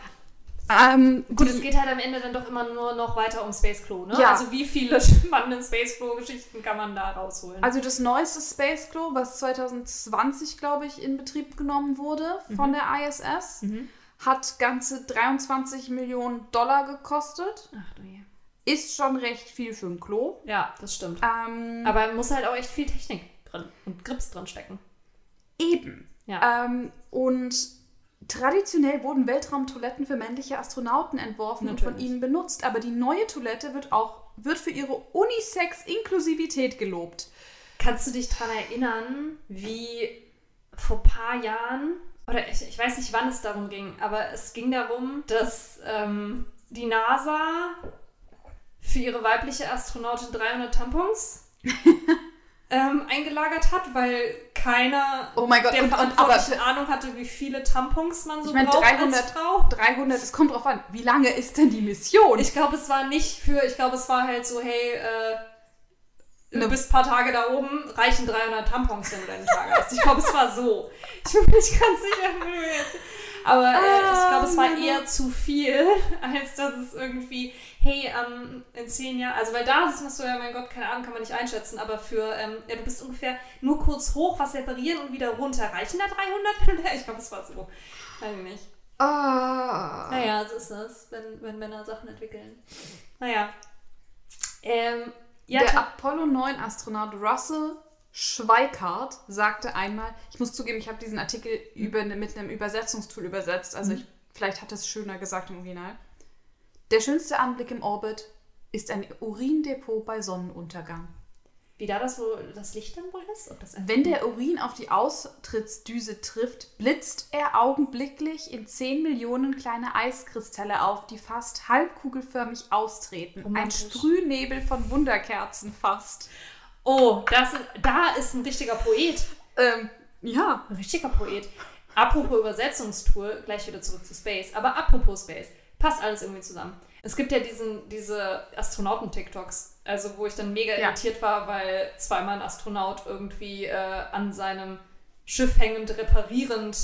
Speaker 1: Ähm,
Speaker 2: Gut, es geht halt am Ende dann doch immer nur noch weiter um Space Klo, ne?
Speaker 1: Ja.
Speaker 2: Also wie viele spannende Space Klo-Geschichten kann man da rausholen?
Speaker 1: Also das neueste Space Klo, was 2020, glaube ich, in Betrieb genommen wurde von der ISS,
Speaker 2: Mhm.
Speaker 1: hat ganze 23 Millionen Dollar gekostet.
Speaker 2: Ach du je.
Speaker 1: Ist schon recht viel für ein Klo.
Speaker 2: Ja, das stimmt.
Speaker 1: Ähm,
Speaker 2: Aber muss halt auch echt viel Technik drin und Grips drin stecken.
Speaker 1: Eben.
Speaker 2: Ja.
Speaker 1: Ähm, und traditionell wurden Weltraumtoiletten für männliche Astronauten entworfen und von
Speaker 2: Natürlich.
Speaker 1: ihnen benutzt. Aber die neue Toilette wird auch wird für ihre Unisex-Inklusivität gelobt.
Speaker 2: Kannst du dich daran erinnern, wie vor ein paar Jahren, oder ich, ich weiß nicht, wann es darum ging, aber es ging darum, dass ähm, die NASA für ihre weibliche Astronautin 300 Tampons ähm, eingelagert hat, weil keiner
Speaker 1: Oh mein Gott,
Speaker 2: der
Speaker 1: und, und, aber
Speaker 2: Verantwortlichen Ahnung hatte, wie viele Tampons man so
Speaker 1: Ich meine,
Speaker 2: braucht
Speaker 1: 300
Speaker 2: als Frau.
Speaker 1: 300, es kommt drauf an, wie lange ist denn die Mission?
Speaker 2: Ich glaube, es war nicht für, ich glaube, es war halt so, hey, äh, du
Speaker 1: Ne-
Speaker 2: bist ein paar Tage da oben, reichen 300 Tampons, wenn du deine Tage hast. Ich glaube, es war so. Ich bin mir nicht ganz sicher, wie wir jetzt. Aber äh, ich glaube, es war
Speaker 1: Ah,
Speaker 2: eher zu viel, als dass es irgendwie, hey, ähm, in zehn Jahren, also weil da ist es noch so, ja, mein Gott, keine Ahnung, kann man nicht einschätzen, aber für, ähm, ja, du bist ungefähr nur kurz hoch, was separieren und wieder runter. Reichen da 300? Ich glaube, es war so. Weiß ich nicht.
Speaker 1: Ah.
Speaker 2: Naja, so ist das, wenn, wenn Männer Sachen entwickeln. Naja. Ähm, ja,
Speaker 1: der Apollo 9 Astronaut Russell Schweikart sagte einmal, ich muss zugeben, ich habe diesen Artikel über, mit einem Übersetzungstool übersetzt, also ich, vielleicht hat es schöner gesagt im Original. Der schönste Anblick im Orbit ist ein Urindepot bei Sonnenuntergang.
Speaker 2: wie da das, wo das Licht dann wohl ist?
Speaker 1: Wenn der Urin auf die Austrittsdüse trifft, blitzt er augenblicklich in 10 Millionen kleine Eiskristalle auf, die fast halbkugelförmig austreten. Ein. Sprühnebel von Wunderkerzen fast.
Speaker 2: Oh, das, da ist ein richtiger Poet.
Speaker 1: Ähm, ja.
Speaker 2: Ein richtiger Poet. Apropos Übersetzungstool, gleich wieder zurück zu Space. Aber apropos Space, passt alles irgendwie zusammen. Es gibt ja diesen, diese Astronauten-TikToks, also wo ich dann mega
Speaker 1: Ja.
Speaker 2: irritiert war, weil zweimal ein Astronaut irgendwie äh, an seinem Schiff hängend, reparierend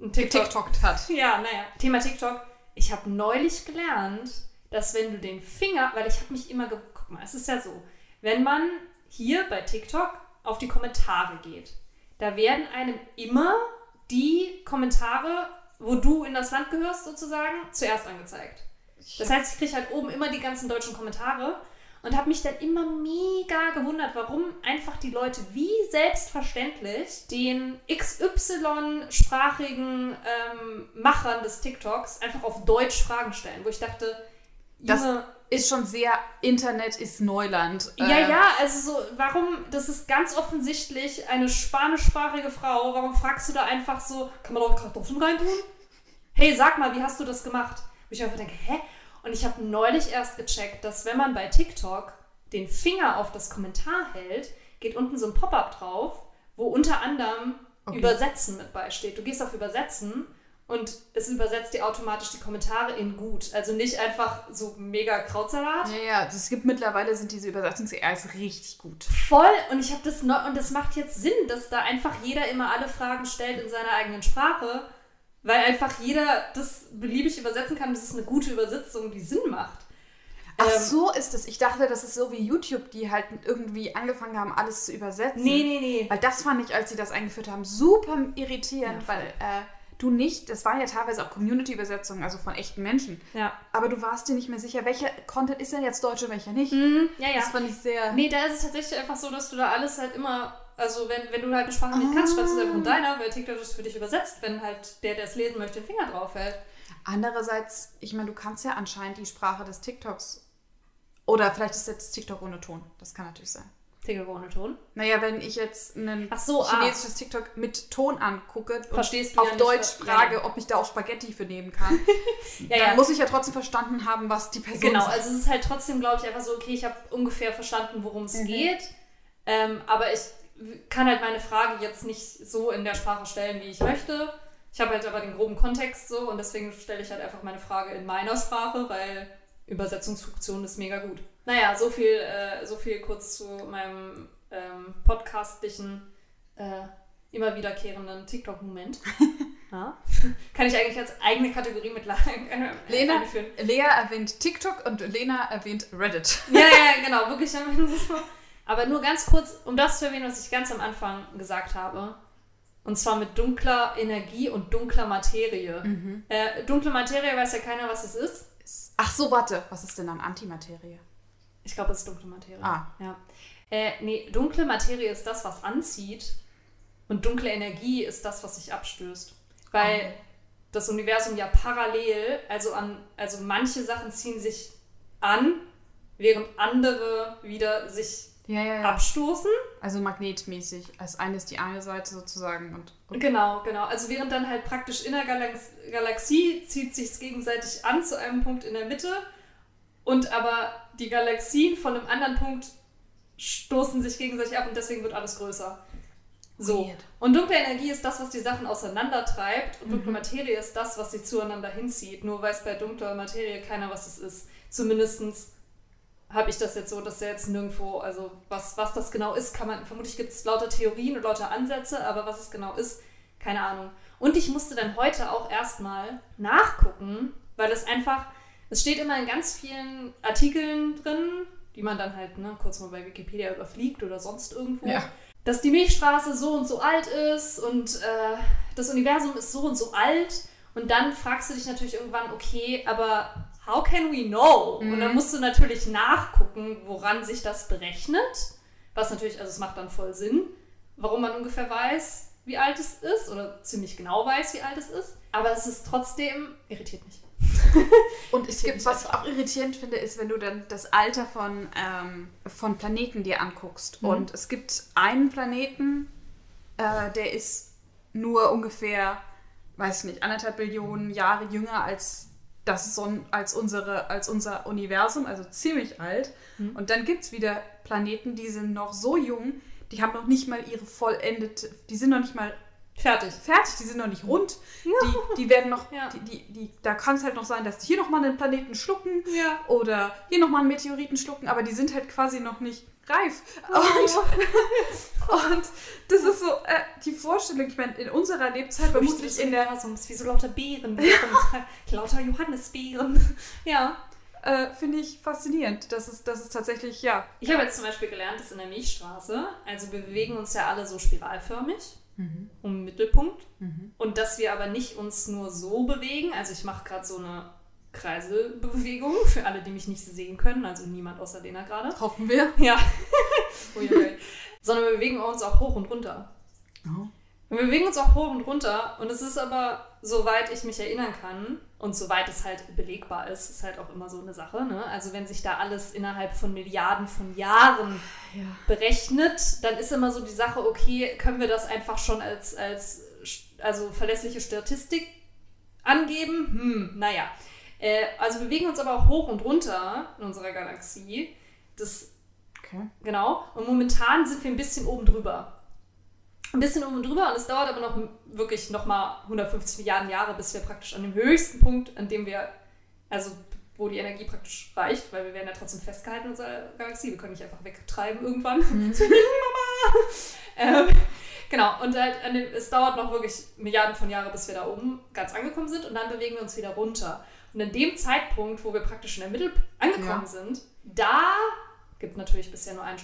Speaker 2: ein TikTok
Speaker 1: TikTokt hat.
Speaker 2: Ja, naja. Thema TikTok. Ich habe neulich gelernt, dass wenn du den Finger, weil ich habe mich immer, guck mal, es ist ja so, wenn man hier bei TikTok auf die Kommentare geht, da werden einem immer die Kommentare, wo du in das Land gehörst sozusagen, zuerst angezeigt. Das heißt, ich kriege halt oben immer die ganzen deutschen Kommentare und habe mich dann immer mega gewundert, warum einfach die Leute wie selbstverständlich den XY-sprachigen ähm, Machern des TikToks einfach auf Deutsch Fragen stellen, wo ich dachte,
Speaker 1: Das
Speaker 2: Junge,
Speaker 1: ist schon sehr, Internet ist Neuland.
Speaker 2: ja,
Speaker 1: Äh,
Speaker 2: ja, also so, warum, das ist ganz offensichtlich eine spanischsprachige Frau, warum fragst du da einfach so, kann man doch Kartoffeln reintun? Hey, sag mal, wie hast du das gemacht? Wo ich einfach denke, hä? Und ich habe neulich erst gecheckt, dass wenn man bei TikTok den Finger auf das Kommentar hält, geht unten so ein Pop-up drauf, wo unter anderem
Speaker 1: Okay.
Speaker 2: Übersetzen mit beisteht. Du gehst auf Übersetzen und es übersetzt dir automatisch die Kommentare in gut. Also nicht einfach so mega Krautsalat.
Speaker 1: Ja, ja, es gibt mittlerweile sind diese Übersetzungs-AIs richtig gut.
Speaker 2: Voll und ich habe das neu und das macht jetzt Sinn, dass da einfach jeder immer alle Fragen stellt in seiner eigenen Sprache, weil einfach jeder das beliebig übersetzen kann. Das ist eine gute Übersetzung, die Sinn macht.
Speaker 1: Ach
Speaker 2: Ähm,
Speaker 1: so ist es. Ich dachte, das ist so wie YouTube, die halt irgendwie angefangen haben, alles zu übersetzen.
Speaker 2: Nee, nee, nee.
Speaker 1: Weil das fand ich, als sie das eingeführt haben, super irritierend,
Speaker 2: Ja,
Speaker 1: weil äh, du nicht, das waren ja teilweise auch Community-Übersetzungen, also von echten Menschen.
Speaker 2: Ja.
Speaker 1: Aber du warst dir nicht mehr sicher, welcher Content ist denn jetzt deutsch und welcher nicht.
Speaker 2: Mhm, ja, ja.
Speaker 1: Das fand ich sehr.
Speaker 2: Nee, da ist es tatsächlich einfach so, dass du da alles halt immer, also wenn, wenn du halt eine Sprache nicht kannst, schreibst du es einfach in deiner, weil TikTok das für dich übersetzt, wenn halt der, der es lesen möchte, den Finger drauf hält.
Speaker 1: Andererseits, ich meine, du kannst ja anscheinend die Sprache des TikToks. Oder vielleicht ist jetzt TikTok ohne Ton. Das kann natürlich sein.
Speaker 2: TikTok ohne Ton.
Speaker 1: Naja, wenn ich jetzt ein
Speaker 2: so, ah.
Speaker 1: chinesisches TikTok mit Ton angucke und
Speaker 2: Verstehst du
Speaker 1: auf
Speaker 2: ja nicht,
Speaker 1: Deutsch
Speaker 2: was-
Speaker 1: frage,
Speaker 2: ja.
Speaker 1: ob ich da auch Spaghetti für nehmen kann,
Speaker 2: Ja,
Speaker 1: dann muss ich ja trotzdem verstanden haben, was die Person
Speaker 2: Genau,
Speaker 1: sagt.
Speaker 2: also es ist halt trotzdem, glaube ich, einfach so, okay, ich habe ungefähr verstanden, worum es
Speaker 1: Mhm.
Speaker 2: geht. Ähm, aber ich kann halt meine Frage jetzt nicht so in der Sprache stellen, wie ich möchte. Ich habe halt aber den groben Kontext so und deswegen stelle ich halt einfach meine Frage in meiner Sprache, weil Übersetzungsfunktion ist mega gut. Naja, so viel, äh, so viel kurz zu meinem ähm, podcastlichen, äh, immer wiederkehrenden TikTok-Moment. Ja? Kann ich eigentlich als eigene Kategorie mit äh,
Speaker 1: Lena,
Speaker 2: einführen.
Speaker 1: Lea erwähnt TikTok und Lena erwähnt Reddit.
Speaker 2: Ja, ja, genau, wirklich. Aber nur ganz kurz, um das zu erwähnen, was ich ganz am Anfang gesagt habe. Und zwar mit dunkler Energie und dunkler Materie. Äh, dunkle Materie weiß ja keiner, was es ist.
Speaker 1: Ach so, warte. Was ist denn dann Antimaterie?
Speaker 2: Ich glaube, es ist dunkle Materie.
Speaker 1: Ah.
Speaker 2: Ja. Äh, nee, dunkle Materie ist das, was anzieht. Und dunkle Energie ist das, was sich abstößt. Weil das Universum ja parallel, also an, also manche Sachen ziehen sich an, während andere wieder sich
Speaker 1: Ja, ja, ja.
Speaker 2: abstoßen.
Speaker 1: Also magnetmäßig. Als eine ist die eine Seite sozusagen und, und
Speaker 2: Genau, genau. Also während dann halt praktisch in der Galax Galaxie zieht sich gegenseitig an zu einem Punkt in der Mitte und aber die Galaxien von einem anderen Punkt stoßen sich gegenseitig ab und deswegen wird alles größer. So.
Speaker 1: Weird.
Speaker 2: Und dunkle Energie ist das, was die Sachen auseinandertreibt und
Speaker 1: Mhm.
Speaker 2: dunkle Materie ist das, was sie zueinander hinzieht. Nur weiß bei dunkler Materie keiner, was es ist. Zumindestens habe ich das jetzt so, dass er jetzt nirgendwo, also was, was das genau ist, kann man, vermutlich gibt es lauter Theorien und lauter Ansätze, aber was es genau ist, keine Ahnung. Und ich musste dann heute auch erstmal nachgucken, weil es einfach, es steht immer in ganz vielen Artikeln drin, die man dann halt ne, kurz mal bei Wikipedia überfliegt oder sonst irgendwo,
Speaker 1: Ja.
Speaker 2: dass die Milchstraße so und so alt ist und äh, das Universum ist so und so alt. Und dann fragst du dich natürlich irgendwann, okay, aber how can we know? Und dann musst du natürlich nachgucken, woran sich das berechnet. Was natürlich, also es macht dann voll Sinn, warum man ungefähr weiß, wie alt es ist oder ziemlich genau weiß, wie alt es ist. Aber es ist trotzdem, irritiert mich.
Speaker 1: Und es gibt, was ich auch irritierend finde, ist, wenn du dann das Alter von, ähm, von Planeten dir anguckst.
Speaker 2: Mhm.
Speaker 1: Und es gibt einen Planeten, äh, der ist nur ungefähr, weiß ich nicht, anderthalb Billionen Jahre jünger als das Son als, unsere, als unser Universum, also ziemlich alt.
Speaker 2: Mhm.
Speaker 1: Und dann gibt es wieder Planeten, die sind noch so jung, die haben noch nicht mal ihre vollendete, die sind noch nicht mal
Speaker 2: Fertig.
Speaker 1: fertig, die sind noch nicht rund. Die, die werden noch,
Speaker 2: Ja.
Speaker 1: die, die, die, da kann es halt noch sein, dass die hier nochmal einen Planeten schlucken
Speaker 2: Ja.
Speaker 1: oder hier nochmal einen Meteoriten schlucken, aber die sind halt quasi noch nicht reif.
Speaker 2: Oh.
Speaker 1: Und, und das ist so äh, die Vorstellung, ich meine, in unserer Lebzeit, vermutlich in der,
Speaker 2: Universums, wie so lauter Beeren. lauter Johannisbeeren. Ja.
Speaker 1: äh, finde ich faszinierend. Das ist, das ist tatsächlich, ja.
Speaker 2: Ich habe jetzt zum Beispiel gelernt, dass in der Milchstraße, also wir bewegen uns ja alle so spiralförmig um den Mittelpunkt und dass wir aber nicht uns nur so bewegen. Also ich mache gerade so eine Kreiselbewegung für alle, die mich nicht sehen können, also niemand außer Lena gerade.
Speaker 1: Hoffen wir.
Speaker 2: Ja. Uiuiui. Sondern wir bewegen uns auch hoch und runter.
Speaker 1: Oh.
Speaker 2: Und wir bewegen uns auch hoch und runter und es ist aber, soweit ich mich erinnern kann und soweit es halt belegbar ist, ist halt auch immer so eine Sache. Ne? Also wenn sich da alles innerhalb von Milliarden von Jahren
Speaker 1: Ja.
Speaker 2: berechnet, dann ist immer so die Sache, okay, können wir das einfach schon als, als also verlässliche Statistik angeben? Hm, naja. Äh, also wir bewegen uns aber auch hoch und runter in unserer Galaxie. Das
Speaker 1: Okay.
Speaker 2: Genau. Und momentan sind wir ein bisschen oben drüber. Ein bisschen oben drüber und es dauert aber noch wirklich nochmal 150 Milliarden Jahre, bis wir praktisch an dem höchsten Punkt, an dem wir, also wo die Energie praktisch reicht, weil wir werden ja trotzdem festgehalten in unserer Galaxie. Wir können nicht einfach wegtreiben irgendwann. Mama! ähm, genau, und halt an dem, es dauert noch wirklich Milliarden von Jahren, bis wir da oben ganz angekommen sind und dann bewegen wir uns wieder runter. Und an dem Zeitpunkt, wo wir praktisch in der Mitte angekommen
Speaker 1: Ja.
Speaker 2: sind, da gibt natürlich bisher nur einen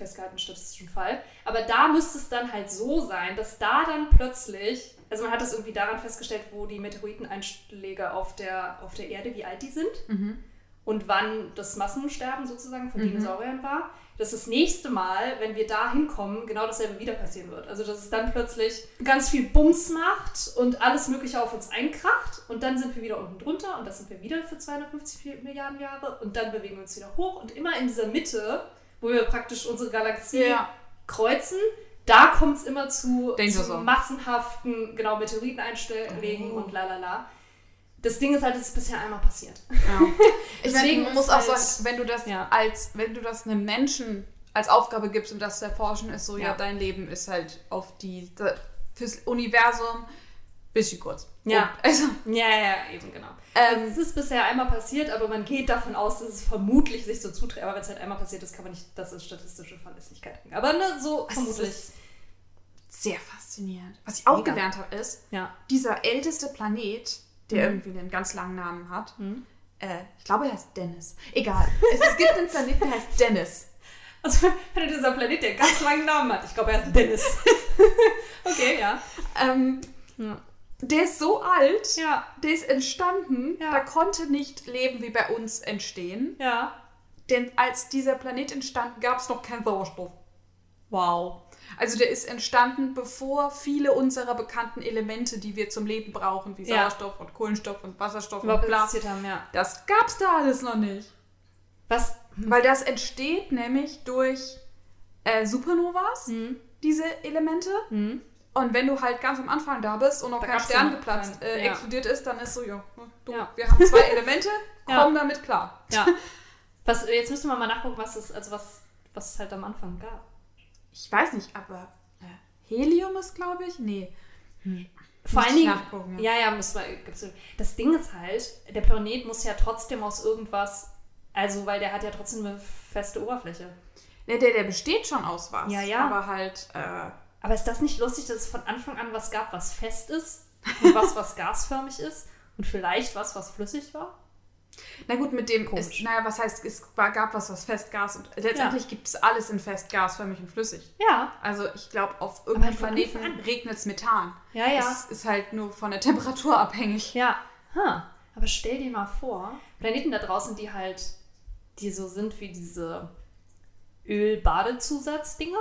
Speaker 2: festgehaltenen statistischen Fall, aber da müsste es dann halt so sein, dass da dann plötzlich, also man hat das irgendwie daran festgestellt, wo die Meteoriteneinschläge auf der, auf der Erde, wie alt die sind
Speaker 1: Mhm.
Speaker 2: und wann das Massensterben sozusagen von Dinosauriern war, dass das nächste Mal, wenn wir da hinkommen, genau dasselbe wieder passieren wird. Also dass es dann plötzlich ganz viel Bums macht und alles Mögliche auf uns einkracht und dann sind wir wieder unten drunter und das sind wir wieder für 250 Milliarden Jahre und dann bewegen wir uns wieder hoch und immer in dieser Mitte, wo wir praktisch unsere Galaxie
Speaker 1: Ja.
Speaker 2: kreuzen, da kommt es immer zu, zu
Speaker 1: Zone.
Speaker 2: massenhaften genau, Meteoriteneinschlägen
Speaker 1: Oh.
Speaker 2: und lalala. Das Ding ist halt, es ist bisher einmal passiert.
Speaker 1: Ja. Meine,
Speaker 2: Deswegen
Speaker 1: man muss auch
Speaker 2: halt-
Speaker 1: sagen, wenn du das
Speaker 2: Ja.
Speaker 1: als, wenn du das einem Menschen als Aufgabe gibst und das zu erforschen, ist so, ja,
Speaker 2: Ja.
Speaker 1: dein Leben ist halt auf die, fürs Universum bisschen kurz.
Speaker 2: Ja.
Speaker 1: Und, also,
Speaker 2: Ja, ja, eben genau.
Speaker 1: Ähm,
Speaker 2: es ist bisher einmal passiert, aber man geht davon aus, dass es vermutlich sich so zuträgt. Aber wenn es halt einmal passiert ist, kann man nicht das als statistische Verlässlichkeit bringen. Aber ne, so
Speaker 1: es
Speaker 2: vermutlich.
Speaker 1: ist sehr faszinierend. Was ich auch
Speaker 2: Mega.
Speaker 1: gelernt habe, ist,
Speaker 2: Ja.
Speaker 1: dieser älteste Planet, der
Speaker 2: Mhm.
Speaker 1: irgendwie einen ganz langen Namen hat, äh, ich glaube, er heißt Dennis. Egal. Es, es gibt einen Planeten, der heißt Dennis.
Speaker 2: Also, wenn dieser Planet, der ganz langen Namen hat. Ich glaube, er ist Dennis. okay, ja.
Speaker 1: Ähm,
Speaker 2: Ja.
Speaker 1: Der ist so alt,
Speaker 2: Ja.
Speaker 1: der ist entstanden,
Speaker 2: Ja.
Speaker 1: da konnte nicht Leben wie bei uns entstehen.
Speaker 2: Ja.
Speaker 1: Denn als dieser Planet entstand, gab es noch keinen Sauerstoff.
Speaker 2: Wow.
Speaker 1: Also der ist entstanden, bevor viele unserer bekannten Elemente, die wir zum Leben brauchen, wie
Speaker 2: Ja.
Speaker 1: Sauerstoff und Kohlenstoff und Wasserstoff und bla,
Speaker 2: haben, ja.
Speaker 1: das gab's da alles noch nicht.
Speaker 2: Was?
Speaker 1: Weil das entsteht nämlich durch äh, Supernovas,
Speaker 2: Hm.
Speaker 1: diese Elemente.
Speaker 2: Hm.
Speaker 1: Und wenn du halt ganz am Anfang da bist und noch
Speaker 2: Da
Speaker 1: kein Stern
Speaker 2: ja noch
Speaker 1: geplatzt, äh,
Speaker 2: ja.
Speaker 1: explodiert ist, dann ist so, ja, du,
Speaker 2: Ja.
Speaker 1: wir haben zwei Elemente,
Speaker 2: Ja.
Speaker 1: komm damit klar.
Speaker 2: Ja. Was, jetzt müssen wir mal nachgucken, was es, also was, was es halt am Anfang gab.
Speaker 1: Ich weiß nicht, aber äh, Helium ist, glaube ich, nee.
Speaker 2: Vor
Speaker 1: Muss
Speaker 2: allen
Speaker 1: ich
Speaker 2: Dingen,
Speaker 1: nachgucken,
Speaker 2: ja, ja, muss man, gibt's, das Ding ist halt, der Planet muss ja trotzdem aus irgendwas, also, weil der hat ja trotzdem eine feste Oberfläche.
Speaker 1: Nee, der, der besteht schon aus was.
Speaker 2: Ja, ja.
Speaker 1: Aber halt, äh,
Speaker 2: Aber ist das nicht lustig, dass es von Anfang an was gab, was fest ist und was, was gasförmig ist und vielleicht was, was flüssig war?
Speaker 1: na gut, mit dem
Speaker 2: Komisch.
Speaker 1: ist, naja, was heißt, es gab was, was fest, Gas und letztendlich gibt es alles in fest, gasförmig und flüssig.
Speaker 2: Ja,
Speaker 1: Also ich glaube, auf irgendeinem Planeten regnet es Methan.
Speaker 2: ja, ja.
Speaker 1: Das ist halt nur von der Temperatur abhängig.
Speaker 2: Ja, huh. aber stell dir mal vor, Planeten da draußen, die halt, die so sind wie diese Öl-Badezusatz-Dinger.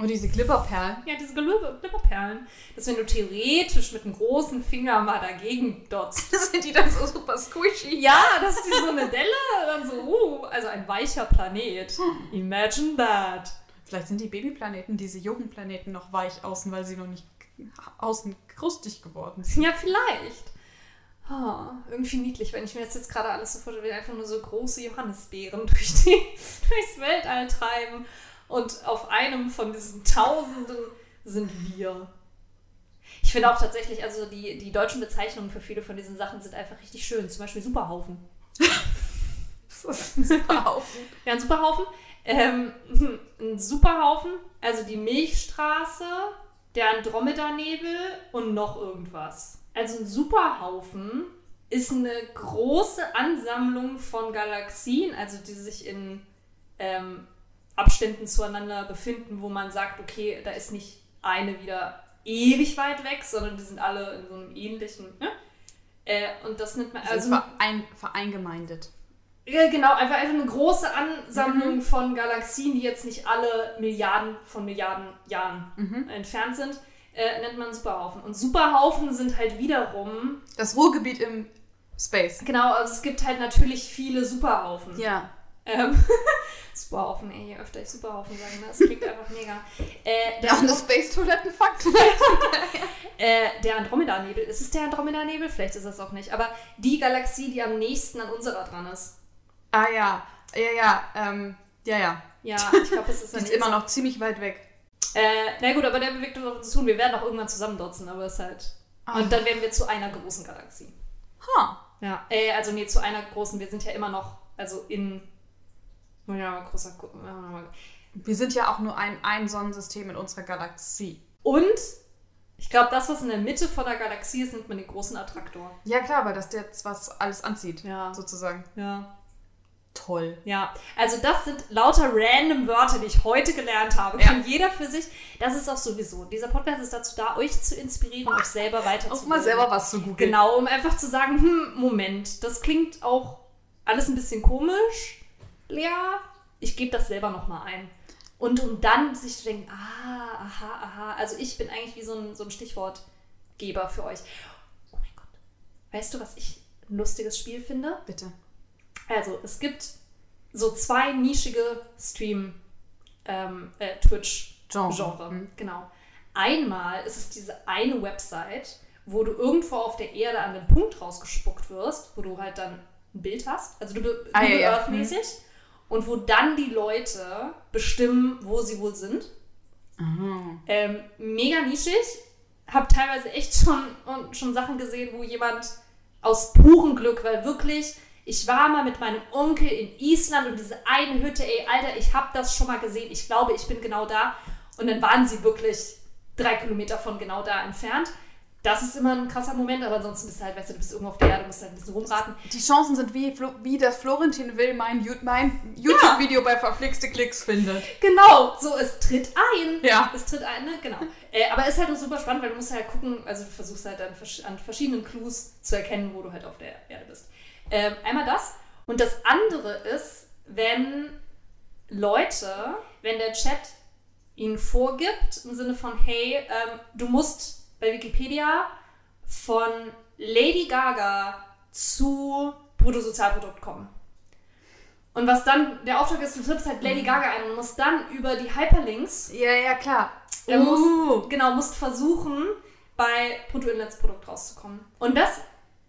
Speaker 1: Und diese Glibberperlen.
Speaker 2: Ja, diese Glibber- Glibberperlen. Dass wenn du theoretisch mit einem großen Finger mal dagegen dotzt.
Speaker 1: sind die dann so super squishy?
Speaker 2: Ja, dass die so eine Delle dann so, uh, also ein weicher Planet. Imagine that.
Speaker 1: Vielleicht sind die Babyplaneten, diese jungen Planeten, noch weich außen, weil sie noch nicht außen krustig geworden sind.
Speaker 2: Ja, vielleicht. Oh, irgendwie niedlich, wenn ich mir das jetzt gerade alles so vorstelle, wie einfach nur so große Johannisbeeren durch die, durchs Weltall treiben und auf einem von diesen Tausenden sind wir. Ich finde auch tatsächlich, also die, die deutschen Bezeichnungen für viele von diesen Sachen sind einfach richtig schön. Zum Beispiel Superhaufen.
Speaker 1: Das ist ein super Haufen.
Speaker 2: Ja, ein Superhaufen. Ähm, ein Superhaufen, also die Milchstraße, der Andromeda-Nebel und noch irgendwas. Also ein Superhaufen ist eine große Ansammlung von Galaxien, also die sich in ähm, Abständen zueinander befinden, wo man sagt, okay, da ist nicht eine wieder ewig weit weg, sondern die sind alle in so einem ähnlichen. Ne? Äh, und das nennt man
Speaker 1: Also
Speaker 2: also
Speaker 1: verein, vereingemeindet.
Speaker 2: ja, genau, einfach, einfach eine große Ansammlung von Galaxien, die jetzt nicht alle Milliarden von Milliarden Jahren entfernt sind, äh, nennt man Superhaufen. Und Superhaufen sind halt wiederum,
Speaker 1: Das Ruhrgebiet im Space.
Speaker 2: genau, also es gibt halt natürlich viele Superhaufen.
Speaker 1: Ja.
Speaker 2: Ähm, Superhaufen, ey, je öfter ich Superhaufen sage, ne? das klingt einfach mega. Äh, der,
Speaker 1: Ja, und das Space-Toilettenfakt.
Speaker 2: äh, der Andromeda-Nebel, ist es der Andromeda-Nebel? Vielleicht ist es auch nicht, aber die Galaxie, die am nächsten an unserer dran ist.
Speaker 1: ah ja. Ja, ja. Ähm, ja, ja.
Speaker 2: Ja, ich glaube, es ist
Speaker 1: ist immer noch ziemlich weit weg.
Speaker 2: Äh, na gut, aber der bewegt uns auf uns zu und wir werden auch irgendwann zusammendotzen, aber es ist halt.
Speaker 1: Ah.
Speaker 2: Und dann werden wir zu einer großen Galaxie.
Speaker 1: Ha.
Speaker 2: Ja. Äh, also nee, zu einer großen, wir sind ja immer noch, also in. Ja, großer.
Speaker 1: Wir sind ja auch nur ein, ein Sonnensystem in unserer Galaxie.
Speaker 2: Und ich glaube, das, was in der Mitte von der Galaxie ist, nennt man den großen Attraktor.
Speaker 1: Ja, klar, weil das jetzt was alles anzieht.
Speaker 2: Ja.
Speaker 1: Sozusagen.
Speaker 2: Ja.
Speaker 1: Toll.
Speaker 2: Ja, also das sind lauter random Wörter, die ich heute gelernt habe.
Speaker 1: Ja.
Speaker 2: Kann jeder für sich. Das ist auch sowieso. Dieser Podcast ist dazu da, euch zu inspirieren, euch selber
Speaker 1: Auch
Speaker 2: weiterzubilden.
Speaker 1: mal selber was zu googeln.
Speaker 2: Genau, um einfach zu sagen, hm, Moment, das klingt auch alles ein bisschen komisch, Lea. Ich gebe das selber nochmal ein. Und um dann sich zu denken, ah, aha, aha. Also ich bin eigentlich wie so ein, so ein Stichwortgeber für euch. Oh mein Gott. Weißt du, was ich ein lustiges Spiel finde?
Speaker 1: Bitte.
Speaker 2: Also, es gibt so zwei nischige Stream, ähm, äh, Twitch-Genre.
Speaker 1: Genre. Mhm.
Speaker 2: Genau. Einmal ist es diese eine Website, wo du irgendwo auf der Erde an einem Punkt rausgespuckt wirst, wo du halt dann ein Bild hast, also du be-
Speaker 1: Ah, ja, ja.
Speaker 2: Mäßig, und wo dann die Leute bestimmen, wo sie wohl sind. Ähm, mega nischig. Hab teilweise echt schon, und schon Sachen gesehen, wo jemand aus purem Glück, weil wirklich, ich war mal mit meinem Onkel in Island und diese eine Hütte, ey, Alter, ich hab das schon mal gesehen. Ich glaube, ich bin genau da. Und dann waren sie wirklich drei Kilometer von genau da entfernt. Das ist immer ein krasser Moment, aber ansonsten bist du halt, weißt du, du bist irgendwo auf der Erde, musst halt ein bisschen rumraten.
Speaker 1: Die Chancen sind wie, wie das Florentin Will mein, mein YouTube-Video bei verflixte Klicks findet.
Speaker 2: Genau, so, es tritt ein.
Speaker 1: Ja.
Speaker 2: Es tritt ein, ne? Genau. Äh, aber ist halt auch super spannend, weil du musst halt gucken, also du versuchst halt an, an verschiedenen Clues zu erkennen, wo du halt auf der Erde bist. Ähm, einmal das. Und das andere ist, wenn Leute, wenn der Chat ihnen vorgibt, im Sinne von, hey, ähm, du musst bei Wikipedia von Lady Gaga zu Bruttosozialprodukt kommen. Und was dann der Auftrag ist, du trippst halt Lady Gaga ein und musst dann über die Hyperlinks,
Speaker 1: Ja, ja, klar. Uh.
Speaker 2: muss, genau, musst versuchen, bei Bruttoinlandsprodukt rauszukommen. Und das,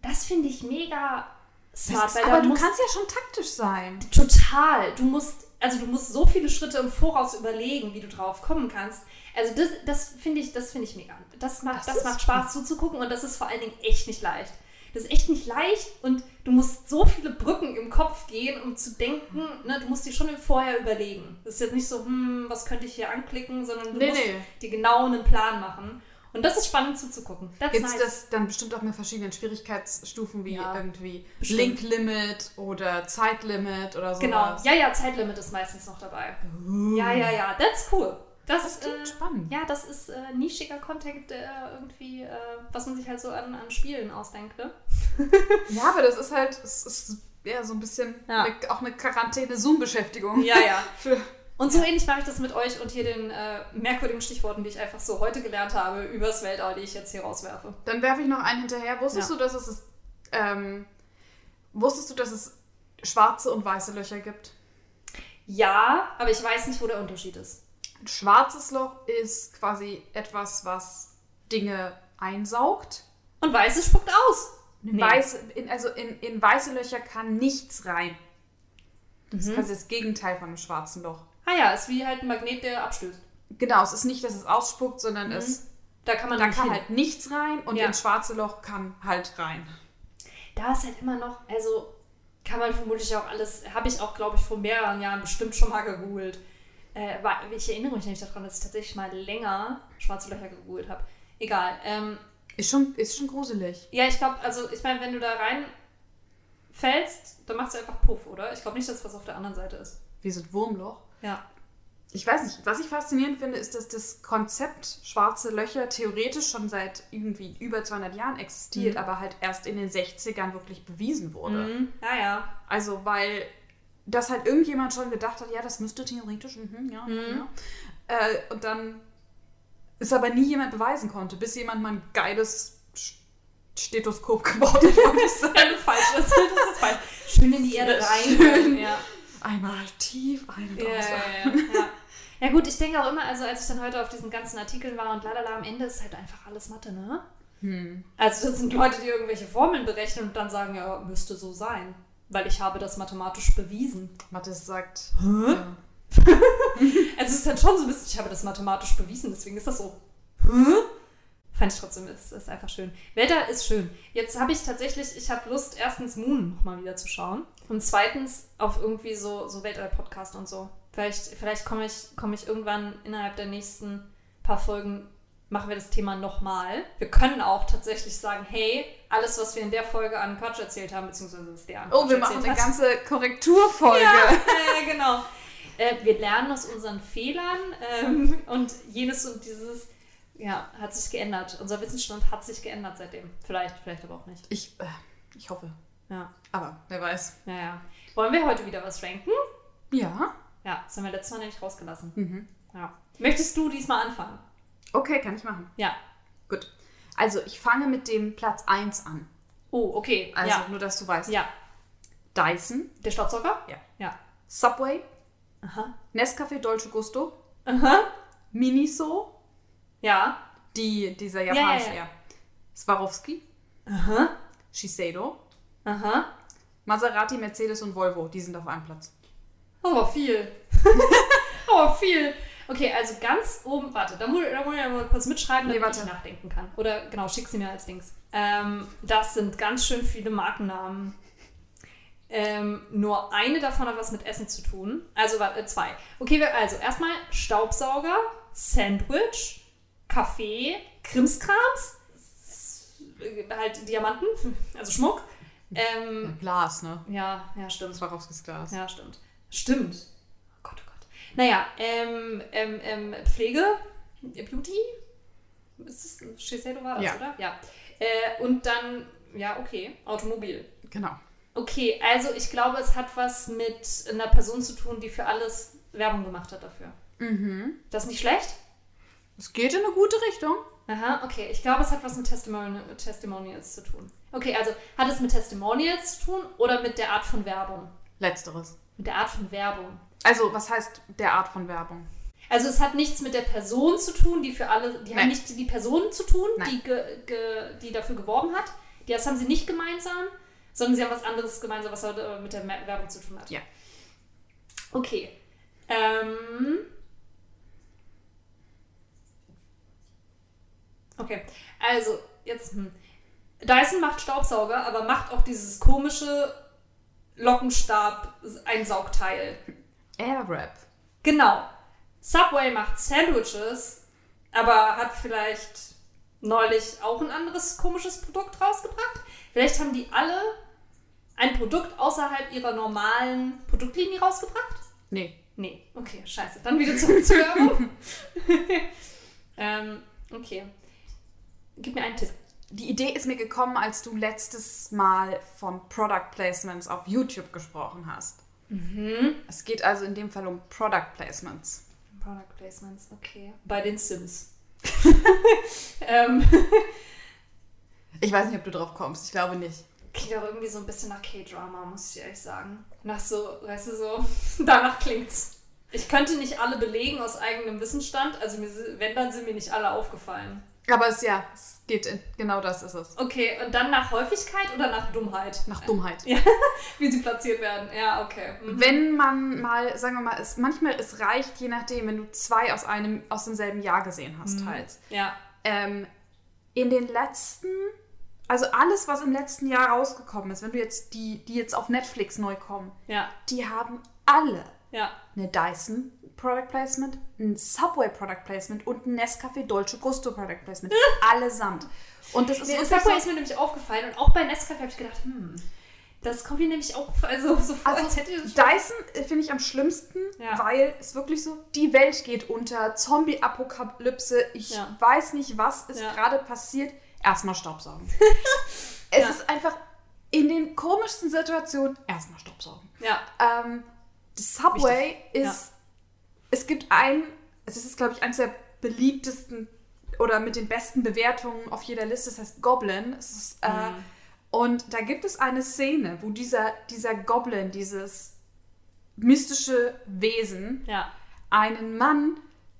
Speaker 2: das finde ich mega smart.
Speaker 1: Ist, aber du
Speaker 2: musst-
Speaker 1: kannst ja schon taktisch sein.
Speaker 2: Total. Du musst, also du musst so viele Schritte im Voraus überlegen, wie du drauf kommen kannst. Also das, das finde ich, das finde ich mega. Das macht,
Speaker 1: Das
Speaker 2: das, macht Spaß zuzugucken und das ist vor allen Dingen echt nicht leicht. Das ist echt nicht leicht und du musst so viele Brücken im Kopf gehen, um zu denken, ne, du musst dir schon vorher überlegen. Das ist jetzt nicht so, hm, was könnte ich hier anklicken, sondern du
Speaker 1: Nee,
Speaker 2: musst
Speaker 1: nee.
Speaker 2: dir genau einen Plan machen. Und das ist spannend zuzugucken. That's
Speaker 1: Gibt es
Speaker 2: nice.
Speaker 1: das dann bestimmt auch mit verschiedenen Schwierigkeitsstufen wie
Speaker 2: Ja,
Speaker 1: irgendwie
Speaker 2: bestimmt.
Speaker 1: Link-Limit oder Zeitlimit oder sowas?
Speaker 2: Genau. Ja, ja, Zeitlimit ist meistens noch dabei. Ja, ja, ja, that's cool. Das,
Speaker 1: Das klingt
Speaker 2: äh,
Speaker 1: spannend.
Speaker 2: Ja, das ist äh, nischiger Content, der irgendwie, äh, was man sich halt so an, an Spielen ausdenkt, ne?
Speaker 1: Ja, aber das ist halt, es ist ja so ein bisschen
Speaker 2: Ja.
Speaker 1: eine, auch eine Quarantäne-Zoom-Beschäftigung.
Speaker 2: Ja, ja.
Speaker 1: Für,
Speaker 2: Und so ähnlich mache ich das mit euch und hier den äh, merkwürdigen Stichworten, die ich einfach so heute gelernt habe, übers Weltall, die ich jetzt hier rauswerfe.
Speaker 1: dann werfe ich noch einen hinterher. Wusstest
Speaker 2: Ja.
Speaker 1: du, dass es ähm, wusstest du, dass es schwarze und weiße Löcher gibt?
Speaker 2: Ja, aber ich weiß nicht, wo der Unterschied ist.
Speaker 1: Ein schwarzes Loch ist quasi etwas, was Dinge einsaugt.
Speaker 2: Und weiß, spuckt aus. Nee.
Speaker 1: Weiße, in, also in, in weiße Löcher kann nichts rein. Das ist quasi das Gegenteil von einem schwarzen Loch.
Speaker 2: Ah ja, ist wie halt ein Magnet, der abstößt.
Speaker 1: Genau, es ist nicht, dass es ausspuckt, sondern es,
Speaker 2: Da kann man
Speaker 1: da kann
Speaker 2: hin.
Speaker 1: halt nichts rein und
Speaker 2: Ja.
Speaker 1: ins schwarze Loch kann halt rein.
Speaker 2: da ist halt immer noch, also kann man vermutlich auch alles, habe ich auch, glaube ich, vor mehreren Jahren bestimmt schon mal gegoogelt. Äh, war, ich erinnere mich nämlich daran, dass ich tatsächlich mal länger schwarze Löcher gegoogelt habe. Egal. Ähm,
Speaker 1: Ist schon, ist schon gruselig.
Speaker 2: ja, ich glaube, also ich meine, wenn du da rein fällst, dann machst du einfach Puff, oder? Ich glaube nicht, dass was auf der anderen Seite ist.
Speaker 1: Wie so ein Wurmloch.
Speaker 2: Ja.
Speaker 1: Ich weiß nicht, was ich faszinierend finde, ist, dass das Konzept schwarze Löcher theoretisch schon seit irgendwie über 200 Jahren existiert, aber halt erst in den 60ern wirklich bewiesen wurde.
Speaker 2: Mhm. Ja, ja.
Speaker 1: Also, weil das halt irgendjemand schon gedacht hat, ja, das müsste theoretisch, mhm, ja, ja. Äh, und dann es aber nie jemand beweisen konnte, bis jemand mal ein geiles Stethoskop gebaut hat. würde ich sagen.
Speaker 2: Falsch. Das, das ist falsch. Schön in die Erde
Speaker 1: ist
Speaker 2: rein.
Speaker 1: schön.
Speaker 2: Ja.
Speaker 1: Einmal tief, ein und
Speaker 2: Ja,
Speaker 1: aus.
Speaker 2: ja, ja, ja. ja gut, ich denke auch immer, also als ich dann heute auf diesen ganzen Artikeln war und lalala, am Ende ist halt einfach alles Mathe, ne?
Speaker 1: Hm.
Speaker 2: Also das sind Leute, die irgendwelche Formeln berechnen und dann sagen, ja, müsste so sein. Weil ich habe das mathematisch bewiesen.
Speaker 1: Mathis sagt,
Speaker 2: Hä?
Speaker 1: ja.
Speaker 2: Also es ist dann schon so ein bisschen, ich habe das mathematisch bewiesen, deswegen ist das so. Hä? Fand ich trotzdem, ist, ist einfach schön. Weltall ist schön. Jetzt habe ich tatsächlich, ich habe Lust, erstens Moon nochmal wieder zu schauen. Und zweitens auf irgendwie so, so Weltall-Podcast und so. Vielleicht, vielleicht komme ich, komme ich irgendwann innerhalb der nächsten paar Folgen, machen wir das Thema nochmal. Wir können auch tatsächlich sagen, hey, alles, was wir in der Folge an Quatsch erzählt haben, beziehungsweise was der an
Speaker 1: Oh,
Speaker 2: Quatsch
Speaker 1: wir machen eine
Speaker 2: hat.
Speaker 1: ganze Korrekturfolge.
Speaker 2: Ja, ja, genau. Äh, wir lernen aus unseren Fehlern ähm, und jenes und dieses ja, hat sich geändert. Unser Wissensstand hat sich geändert seitdem. Vielleicht, vielleicht aber auch nicht.
Speaker 1: Ich, äh, ich hoffe.
Speaker 2: Ja,
Speaker 1: Aber wer weiß.
Speaker 2: ja, ja. Wollen wir heute wieder was ranken?
Speaker 1: Ja.
Speaker 2: Ja, das haben wir letztes Mal nämlich rausgelassen.
Speaker 1: Mhm.
Speaker 2: Ja. Möchtest du diesmal anfangen?
Speaker 1: Okay, kann ich machen.
Speaker 2: Ja.
Speaker 1: Gut. Also, ich fange mit dem Platz 1 an.
Speaker 2: Oh, okay.
Speaker 1: Also,
Speaker 2: ja.
Speaker 1: nur, dass du weißt.
Speaker 2: ja.
Speaker 1: Dyson,
Speaker 2: Der Staubsauger?
Speaker 1: Ja.
Speaker 2: Ja.
Speaker 1: Subway,
Speaker 2: Aha.
Speaker 1: Nescafé Dolce Gusto,
Speaker 2: Aha.
Speaker 1: Miniso,
Speaker 2: Ja.
Speaker 1: die, dieser
Speaker 2: ja,
Speaker 1: japanische,
Speaker 2: ja.
Speaker 1: ja. Swarovski,
Speaker 2: Aha.
Speaker 1: Shiseido,
Speaker 2: Aha.
Speaker 1: Maserati, Mercedes und Volvo. Die sind auf einem Platz.
Speaker 2: Oh, viel. oh, viel. Okay, also ganz oben, warte, da muss, da muss ich ja mal kurz mitschreiben,
Speaker 1: Nee,
Speaker 2: damit
Speaker 1: warte.
Speaker 2: ich nachdenken kann. Oder genau, schick sie mir als Dings. Ähm, das sind ganz schön viele Markennamen. Ähm, nur eine davon hat was mit Essen zu tun. Also warte, äh, zwei. Okay, wir, also erstmal Staubsauger, Sandwich, Kaffee, Krimskrams, halt Diamanten, also Schmuck. Ähm,
Speaker 1: Glas, ne?
Speaker 2: ja, ja, stimmt.
Speaker 1: Swarovskis Glas.
Speaker 2: Ja, stimmt. Stimmt. Oh Gott, oh Gott. Naja, ähm, ähm, ähm, Pflege, Beauty, ist das, Shiseido war das,
Speaker 1: Ja.
Speaker 2: oder? Ja. Äh, und dann, ja, okay, Automobil.
Speaker 1: Genau.
Speaker 2: Okay, also ich glaube, es hat was mit einer Person zu tun, die für alles Werbung gemacht hat dafür.
Speaker 1: Mhm.
Speaker 2: Das ist nicht schlecht?
Speaker 1: Es geht in eine gute Richtung.
Speaker 2: Aha, okay. Ich glaube, es hat was mit Testimoni Testimonials zu tun. Okay, also hat es mit Testimonials zu tun oder mit der Art von Werbung?
Speaker 1: Letzteres.
Speaker 2: Mit der Art von Werbung.
Speaker 1: Also, was heißt der Art von Werbung?
Speaker 2: Also es hat nichts mit der Person zu tun, die für alle, die haben
Speaker 1: Nein.
Speaker 2: nicht die Person zu tun,
Speaker 1: Nein.
Speaker 2: die, ge, ge, die dafür geworben hat. Die, das haben sie nicht gemeinsam, sondern sie haben was anderes gemeinsam, was äh, mit der Werbung zu tun hat.
Speaker 1: Ja.
Speaker 2: Okay. Ähm. Okay, also jetzt, hm. Dyson macht Staubsauger, aber macht auch dieses komische Lockenstab-Einsaugteil.
Speaker 1: Airwrap.
Speaker 2: Genau. Subway macht Sandwiches, aber hat vielleicht neulich auch ein anderes komisches Produkt rausgebracht. Vielleicht haben die alle ein Produkt außerhalb ihrer normalen Produktlinie rausgebracht?
Speaker 1: Nee.
Speaker 2: Nee, okay, scheiße. Dann wieder zurück zur Werbung. ähm, okay. Gib mir einen Tipp.
Speaker 1: Die Idee ist mir gekommen, als du letztes Mal von Product Placements auf YouTube gesprochen hast. Es geht also in dem Fall um Product Placements.
Speaker 2: Product Placements, okay. Bei den Sims. ähm,
Speaker 1: Ich weiß nicht, ob du drauf kommst. Ich glaube nicht.
Speaker 2: klingt auch irgendwie so ein bisschen nach K-Drama, muss ich ehrlich sagen. Nach so, weißt du, so, danach klingt's. Ich könnte nicht alle belegen aus eigenem Wissensstand, also mir, wenn, dann sind mir nicht alle aufgefallen.
Speaker 1: Aber es ja, es geht in, genau das ist es.
Speaker 2: Okay, und dann nach Häufigkeit oder nach Dummheit?
Speaker 1: Nach Dummheit.
Speaker 2: Ja, wie sie platziert werden. Ja, okay. Mhm.
Speaker 1: Wenn man mal, sagen wir mal, es, manchmal es reicht, je nachdem, wenn du zwei aus einem aus demselben Jahr gesehen hast, halt.
Speaker 2: Ja,
Speaker 1: Ähm, in den letzten, also alles, was im letzten Jahr rausgekommen ist, wenn du jetzt die, die jetzt auf Netflix neu kommen,
Speaker 2: ja,
Speaker 1: die haben alle
Speaker 2: ja.
Speaker 1: eine Dyson Product Placement, ein Subway Product Placement und ein Nescafé Dolce Gusto Product Placement. Allesamt. Und das ist
Speaker 2: Nee, Subway
Speaker 1: so,
Speaker 2: ist mir nämlich aufgefallen und auch bei Nescafé habe ich gedacht, hm, das kommt mir nämlich auch also, so vor,
Speaker 1: Also
Speaker 2: als hätte ich
Speaker 1: Dyson äh, finde ich am schlimmsten,
Speaker 2: Ja.
Speaker 1: weil es wirklich so, die Welt geht unter, Zombie-Apokalypse, ich
Speaker 2: Ja.
Speaker 1: weiß nicht, was ist
Speaker 2: Ja.
Speaker 1: gerade passiert. Erstmal Staubsaugen. es ist einfach in den komischsten Situationen erstmal Staubsaugen.
Speaker 2: Ja,
Speaker 1: Ähm, Subway
Speaker 2: Wichtig.
Speaker 1: ist, es gibt ein, es ist, glaube ich, eines der beliebtesten oder mit den besten Bewertungen auf jeder Liste, das heißt Goblin. Ist, äh,
Speaker 2: Mhm.
Speaker 1: Und da gibt es eine Szene, wo dieser, dieser Goblin, dieses mystische Wesen,
Speaker 2: ja.
Speaker 1: einen Mann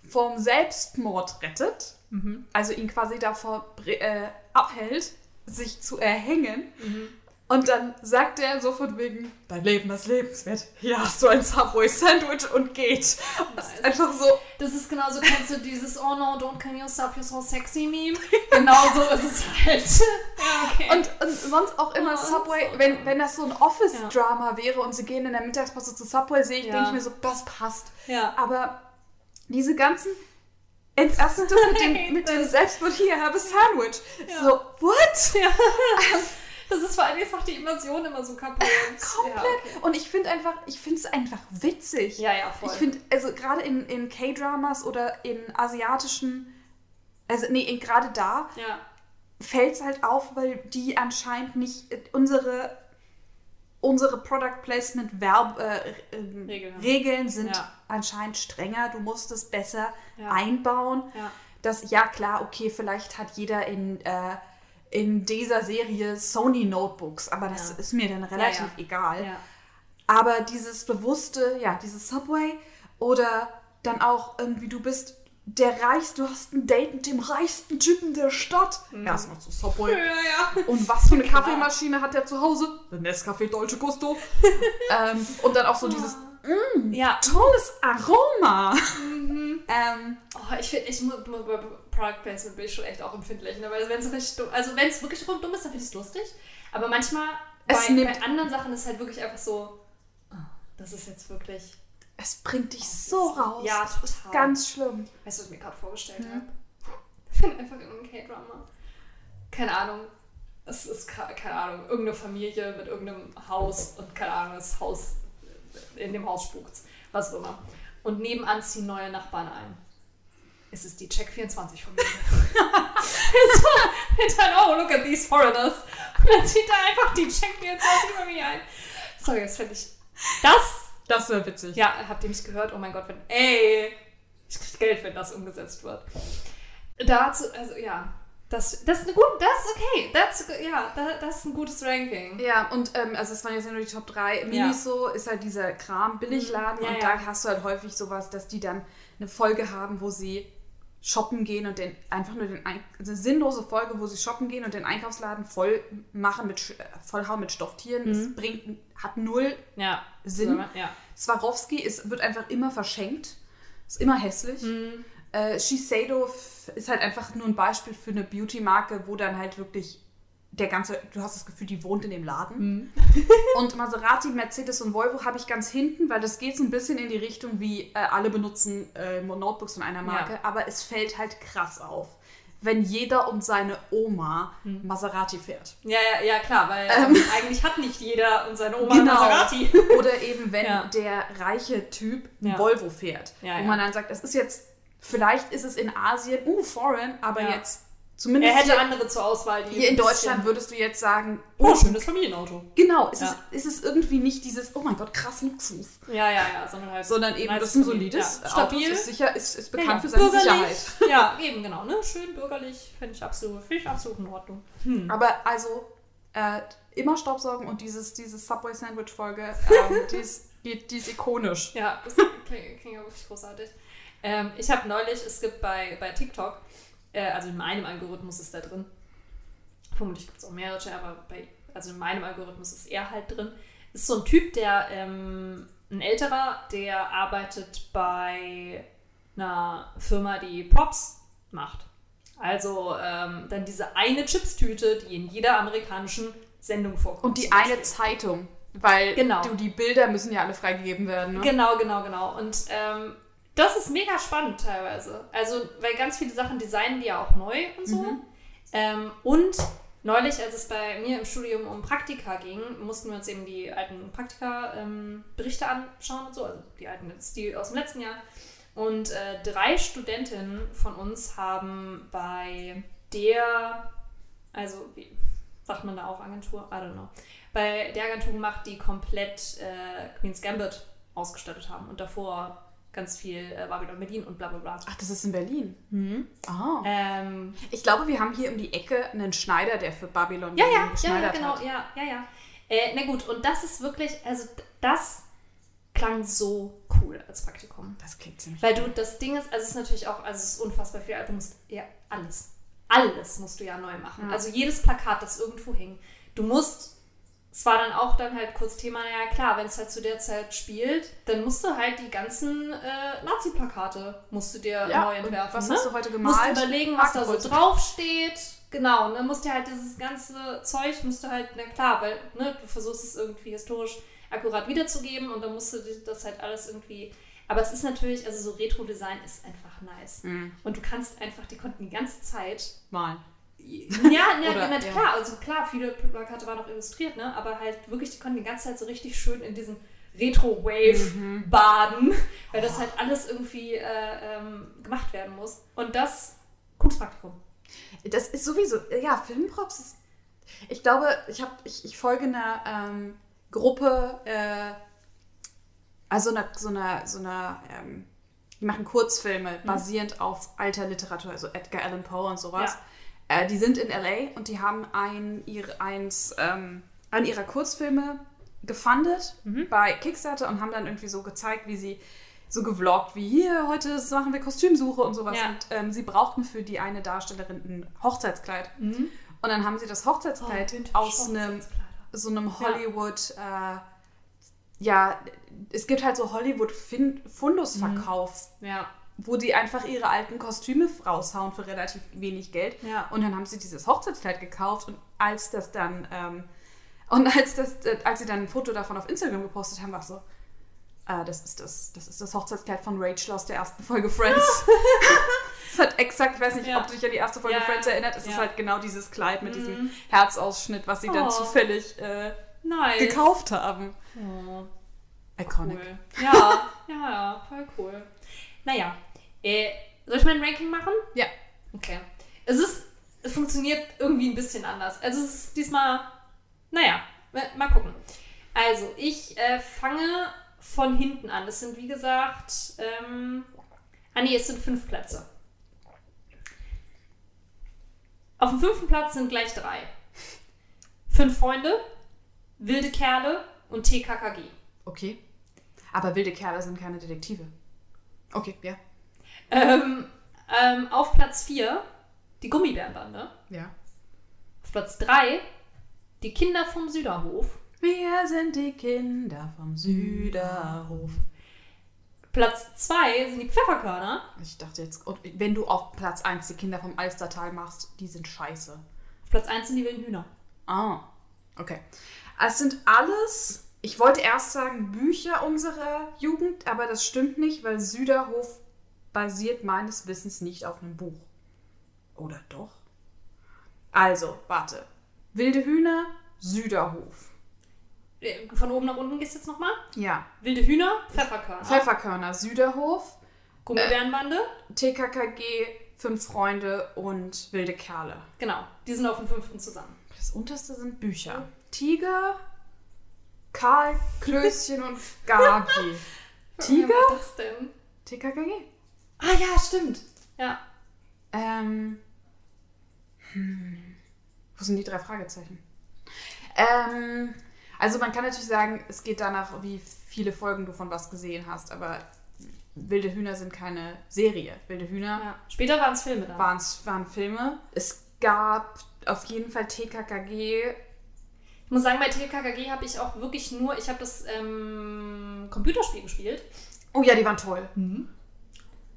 Speaker 1: vom Selbstmord rettet,
Speaker 2: Mhm.
Speaker 1: also ihn quasi davor äh, abhält, sich zu erhängen.
Speaker 2: Mhm.
Speaker 1: Und dann sagt er so von wegen, dein Leben ist lebenswert. Hier hast du ein Subway-Sandwich und geht. Das ist einfach so,
Speaker 2: Das ist genauso, kennst du dieses Oh no, don't kill yourself, you're so sexy Meme? Genauso ist es halt. ja, okay.
Speaker 1: Und, und sonst auch immer
Speaker 2: Oh,
Speaker 1: Subway,
Speaker 2: so
Speaker 1: wenn, wenn das so ein Office-Drama wäre und sie gehen in der Mittagspause zu Subway, sehe ich,
Speaker 2: Ja.
Speaker 1: denke ich mir so, das passt.
Speaker 2: ja.
Speaker 1: Aber diese ganzen. Erstens das mit dem, mit dem Selbstmord hier, have a sandwich.
Speaker 2: Ja.
Speaker 1: So, what?
Speaker 2: ja. Das ist vor allem jetzt macht die Immersion immer so kaputt.
Speaker 1: Komplett.
Speaker 2: Ja, okay.
Speaker 1: Und ich finde einfach, ich finde es einfach witzig.
Speaker 2: ja, ja, voll.
Speaker 1: Ich finde, also gerade in, in K-Dramas oder in asiatischen, also nee, gerade da
Speaker 2: ja.
Speaker 1: fällt es halt auf, weil die anscheinend nicht äh, unsere unsere Product Placement Verb, äh, ähm,
Speaker 2: Regeln.
Speaker 1: Regeln sind
Speaker 2: Ja.
Speaker 1: anscheinend strenger. Du musst es besser
Speaker 2: Ja.
Speaker 1: einbauen.
Speaker 2: Ja.
Speaker 1: Das ja klar, okay, vielleicht hat jeder in äh, in dieser Serie Sony Notebooks, aber das
Speaker 2: Ja.
Speaker 1: ist mir dann relativ
Speaker 2: ja.
Speaker 1: egal.
Speaker 2: ja.
Speaker 1: Aber dieses bewusste, ja, dieses Subway oder dann auch irgendwie, du bist der reichste, du hast ein Date mit dem reichsten Typen der Stadt. Erstmal zu Subway.
Speaker 2: Ja, ja.
Speaker 1: Und was für eine. Kaffeemaschine hat der zu Hause? Ein Nescafé Dolce Gusto. ähm, und dann auch so dieses
Speaker 2: Ja.
Speaker 1: tolles Aroma.
Speaker 2: Mhm. Oh, ich finde, ich muss bei Product Placement bin ich schon echt auch empfindlich. Ne? Weil wenn es richtig dumm, also wenn es wirklich dumm ist, dann finde ich es lustig. Aber manchmal
Speaker 1: Es
Speaker 2: bei, bei anderen Sachen ist halt wirklich einfach so, oh, das ist jetzt wirklich,
Speaker 1: es bringt dich so raus.
Speaker 2: Ja,
Speaker 1: das ist
Speaker 2: total.
Speaker 1: ganz schlimm.
Speaker 2: weißt du, was ich mir gerade vorgestellt
Speaker 1: Mhm.
Speaker 2: habe? finde einfach irgendein K-Drama. Keine Ahnung. Es ist, keine Ahnung, irgendeine Familie mit irgendeinem Haus und keine Ahnung, das Haus, in dem Haus spukt was auch immer. Und nebenan ziehen neue Nachbarn ein. Es ist die Check24-Familie. so, dann, oh, look at these foreigners. Und dann zieht da einfach die Check24-Familie ein. Sorry, das finde ich. Das.
Speaker 1: Das wäre witzig.
Speaker 2: Ja, habt ihr mich gehört? Oh mein Gott, wenn. Ey! Ich krieg Geld, wenn das umgesetzt wird. Dazu, also ja, das, das ist eine gute, das ist okay. Das, ja, das, das ist ein gutes Ranking.
Speaker 1: Ja, und ähm, also es waren jetzt nur die Top 3. Miniso ja. ist halt dieser Kram, Billigladen. Ja, und ja. da hast du halt häufig sowas, dass die dann eine Folge haben, wo sie shoppen gehen und den einfach nur den also eine sinnlose Folge, wo sie shoppen gehen und den Einkaufsladen voll machen mit äh, vollhauen mit Stofftieren. Mhm. Es bringt hat null
Speaker 2: ja.
Speaker 1: Sinn.
Speaker 2: Ja.
Speaker 1: Swarovski ist, wird einfach immer verschenkt. Ist immer hässlich.
Speaker 2: Mhm.
Speaker 1: Äh, Shiseido ist halt einfach nur ein Beispiel für eine Beauty-Marke, wo dann halt wirklich der ganze, du hast das Gefühl, die wohnt in dem Laden.
Speaker 2: Mhm.
Speaker 1: und Maserati, Mercedes und Volvo habe ich ganz hinten, weil das geht so ein bisschen in die Richtung, wie äh, alle benutzen äh, Notebooks von einer Marke,
Speaker 2: Ja.
Speaker 1: aber es fällt halt krass auf, wenn jeder und seine Oma
Speaker 2: Mhm.
Speaker 1: Maserati fährt.
Speaker 2: Ja, ja, ja, klar, weil
Speaker 1: Ähm.
Speaker 2: ähm, eigentlich hat nicht jeder und seine Oma
Speaker 1: Genau.
Speaker 2: Maserati.
Speaker 1: Oder eben, wenn
Speaker 2: Ja.
Speaker 1: der reiche Typ
Speaker 2: Ja.
Speaker 1: Volvo fährt.
Speaker 2: Ja,
Speaker 1: wo man dann sagt, es ist jetzt, vielleicht ist es in Asien, uh, foreign, aber
Speaker 2: Ja.
Speaker 1: Jetzt
Speaker 2: Er
Speaker 1: zumindest
Speaker 2: hätte
Speaker 1: hier,
Speaker 2: andere zur Auswahl, die
Speaker 1: hier in Deutschland würdest du jetzt sagen,
Speaker 2: Oh, schönes Familienauto.
Speaker 1: Genau, es,
Speaker 2: Ja.
Speaker 1: ist, es ist irgendwie nicht dieses, oh mein Gott, krass Luxus.
Speaker 2: Ja, ja, ja, sondern halt.
Speaker 1: Sondern eben,
Speaker 2: nice
Speaker 1: das ist ein solides
Speaker 2: ja, stabil.
Speaker 1: ist sicher, ist, ist bekannt
Speaker 2: ja.
Speaker 1: für seine. Sicherheit.
Speaker 2: Ja, eben, genau, ne? Schön bürgerlich, finde ich absolut, finde ich absolut in Ordnung. Hm.
Speaker 1: Aber also, äh, immer Staubsaugen und dieses, diese Subway-Sandwich-Folge, ähm, die, ist, die, die ist ikonisch.
Speaker 2: Ja, das klingt, klingt ja wirklich großartig. Ähm, ich habe neulich, es gibt bei, bei TikTok, äh, also in meinem Algorithmus ist da drin, vermutlich gibt es auch mehrere, aber bei, also in meinem Algorithmus ist er halt drin, ist so ein Typ, der, ähm, ein älterer, der arbeitet bei einer Firma, die Props macht. Also ähm, dann diese eine Chipstüte, die in jeder amerikanischen Sendung vorkommt.
Speaker 1: Und die eine. Zeitung, weil
Speaker 2: Genau.
Speaker 1: du, die Bilder müssen ja alle freigegeben werden. Ne?
Speaker 2: Genau, genau, genau. Und ähm, das ist mega spannend teilweise. Also, weil ganz viele Sachen designen die ja auch neu und so.
Speaker 1: Mhm.
Speaker 2: Ähm, und neulich, als es bei mir im Studium um Praktika ging, mussten wir uns eben die alten Praktika-Berichte anschauen und so, also die alten, die aus dem letzten Jahr. Und äh, drei Studentinnen von uns haben bei der, also wie sagt man da auch Agentur? I don't know. Bei der Agentur gemacht, die komplett äh, Queen's Gambit ausgestattet haben und davor ganz viel äh, Babylon Berlin und bla bla bla.
Speaker 1: Ach, das ist in Berlin.
Speaker 2: Mhm.
Speaker 1: Ah.
Speaker 2: Ähm,
Speaker 1: Ich glaube, wir haben hier um die Ecke einen Schneider, der für Babylon
Speaker 2: Ja, ja, ja, ja,
Speaker 1: geschneidert
Speaker 2: genau,
Speaker 1: hat.
Speaker 2: ja, ja, ja. Äh, na gut, und das ist wirklich, also das klang so cool als Praktikum.
Speaker 1: Das klingt ziemlich
Speaker 2: Weil du, das Ding ist, also es ist natürlich auch, also es ist unfassbar viel, du musst ja alles, alles musst du ja neu machen.
Speaker 1: Ja.
Speaker 2: Also jedes Plakat, das irgendwo hing. Du musst, es war dann auch dann halt kurz Thema, naja klar, wenn es halt zu der Zeit spielt, dann musst du halt die ganzen äh, Nazi-Plakate, musst du dir
Speaker 1: Ja,
Speaker 2: neu
Speaker 1: und
Speaker 2: entwerfen.
Speaker 1: was
Speaker 2: ne?
Speaker 1: hast du heute
Speaker 2: musst
Speaker 1: gemalt?
Speaker 2: überlegen, was da so draufsteht. Genau, ne, musst dir halt dieses ganze Zeug, musst du halt, na klar, weil ne, du versuchst es irgendwie historisch akkurat wiederzugeben und dann musst du das halt alles irgendwie. Aber es ist natürlich, also so Retro-Design ist einfach nice.
Speaker 1: Mhm.
Speaker 2: Und du kannst einfach, die konnten die ganze Zeit.
Speaker 1: Mal.
Speaker 2: Ja, ja,
Speaker 1: Oder,
Speaker 2: na,
Speaker 1: ja.
Speaker 2: klar, also klar, viele Plakate waren auch illustriert, ne? Aber halt wirklich, die konnten die ganze Zeit so richtig schön in diesen Retro-Wave
Speaker 1: Mhm.
Speaker 2: baden, weil das halt alles irgendwie äh, ähm, gemacht werden muss. Und das, cooles Praktikum.
Speaker 1: Das ist sowieso, ja, Filmprops ist. Ich glaube, ich, hab, ich, ich folge einer ähm, Gruppe, äh, also einer, so einer, so einer ähm, die machen Kurzfilme
Speaker 2: Mhm.
Speaker 1: basierend auf alter Literatur, also Edgar Allan Poe und sowas. Äh, die sind in LA und die haben ein, ihre, eins, ähm, einen ihrer Kurzfilme gefundet
Speaker 2: Mhm.
Speaker 1: bei Kickstarter und haben dann irgendwie so gezeigt, wie sie so gevloggt, wie hier, heute machen wir Kostümsuche und sowas.
Speaker 2: Ja.
Speaker 1: Und ähm, sie brauchten für die eine Darstellerin ein Hochzeitskleid. Und dann haben sie das Hochzeitskleid
Speaker 2: Vintage
Speaker 1: aus einem, so einem Hollywood, äh, ja, es gibt halt so Hollywood-Fundusverkauf,
Speaker 2: Ja.
Speaker 1: Wo die einfach ihre alten Kostüme raushauen für relativ wenig Geld.
Speaker 2: Ja.
Speaker 1: Und dann haben sie dieses Hochzeitskleid gekauft und als das dann, ähm, und als das, äh, als sie dann ein Foto davon auf Instagram gepostet haben, war es so, äh, das ist das, das ist das Hochzeitskleid von Rachel aus der ersten Folge Friends. Es halt exakt, ich weiß nicht,
Speaker 2: Ja.
Speaker 1: ob du dich an die erste Folge
Speaker 2: Ja,
Speaker 1: Friends erinnert, es
Speaker 2: ja.
Speaker 1: ist halt genau dieses Kleid mit
Speaker 2: Mhm.
Speaker 1: diesem Herzausschnitt, was sie dann
Speaker 2: Oh.
Speaker 1: zufällig äh,
Speaker 2: Nice.
Speaker 1: gekauft haben.
Speaker 2: Oh,
Speaker 1: Iconic.
Speaker 2: cool. Ja, ja, ja, voll cool. Naja, äh, soll ich mein Ranking machen?
Speaker 1: Ja.
Speaker 2: Okay. Es ist, es funktioniert irgendwie ein bisschen anders. Also es ist diesmal, naja, mal gucken. Also ich äh, fange von hinten an. Es sind wie gesagt, ähm, ah nee, es sind fünf Plätze. Auf dem fünften Platz sind gleich drei. Fünf Freunde, wilde Kerle und TKKG.
Speaker 1: Okay. Aber wilde Kerle sind keine Detektive. Okay, ja.
Speaker 2: Ähm, ähm, auf Platz 4 die Gummibärenbande.
Speaker 1: Ja.
Speaker 2: Auf Platz 3 die Kinder vom Süderhof.
Speaker 1: Wir sind die Kinder vom Süderhof.
Speaker 2: Platz 2 sind die Pfefferkörner.
Speaker 1: Ich dachte jetzt, und wenn du auf Platz 1 die Kinder vom Alstertal machst, die sind scheiße.
Speaker 2: Auf Platz 1 sind die wilden Hühner.
Speaker 1: Ah, okay. Es sind alles, ich wollte erst sagen, Bücher unserer Jugend, aber das stimmt nicht, weil Süderhof basiert meines Wissens nicht auf einem Buch. Oder doch? Also, warte. Wilde Hühner, Süderhof.
Speaker 2: Äh, Von oben nach unten gehst du jetzt nochmal.
Speaker 1: Ja.
Speaker 2: Wilde Hühner, Pfefferkörner.
Speaker 1: Pfefferkörner, Süderhof,
Speaker 2: Gummibärenbande.
Speaker 1: TKKG, Fünf Freunde und Wilde Kerle.
Speaker 2: Genau, die sind auf dem fünften zusammen.
Speaker 1: Das unterste sind Bücher. Tiger, Karl, Klößchen und Gabi. Tiger?
Speaker 2: Wer war das denn?
Speaker 1: TKKG.
Speaker 2: Ah ja, stimmt. Ja.
Speaker 1: Ähm. Hm. Wo sind die drei Fragezeichen? Ähm. Also man kann natürlich sagen, es geht danach, wie viele Folgen du von was gesehen hast, aber Wilde Hühner sind keine Serie. Wilde Hühner
Speaker 2: ja. Später waren es Filme dann.
Speaker 1: waren's, waren Filme. Es gab auf jeden Fall TKKG.
Speaker 2: Ich muss sagen, bei TKKG habe ich auch wirklich nur, ich habe das ähm, Computerspiel gespielt.
Speaker 1: Oh ja, die waren toll.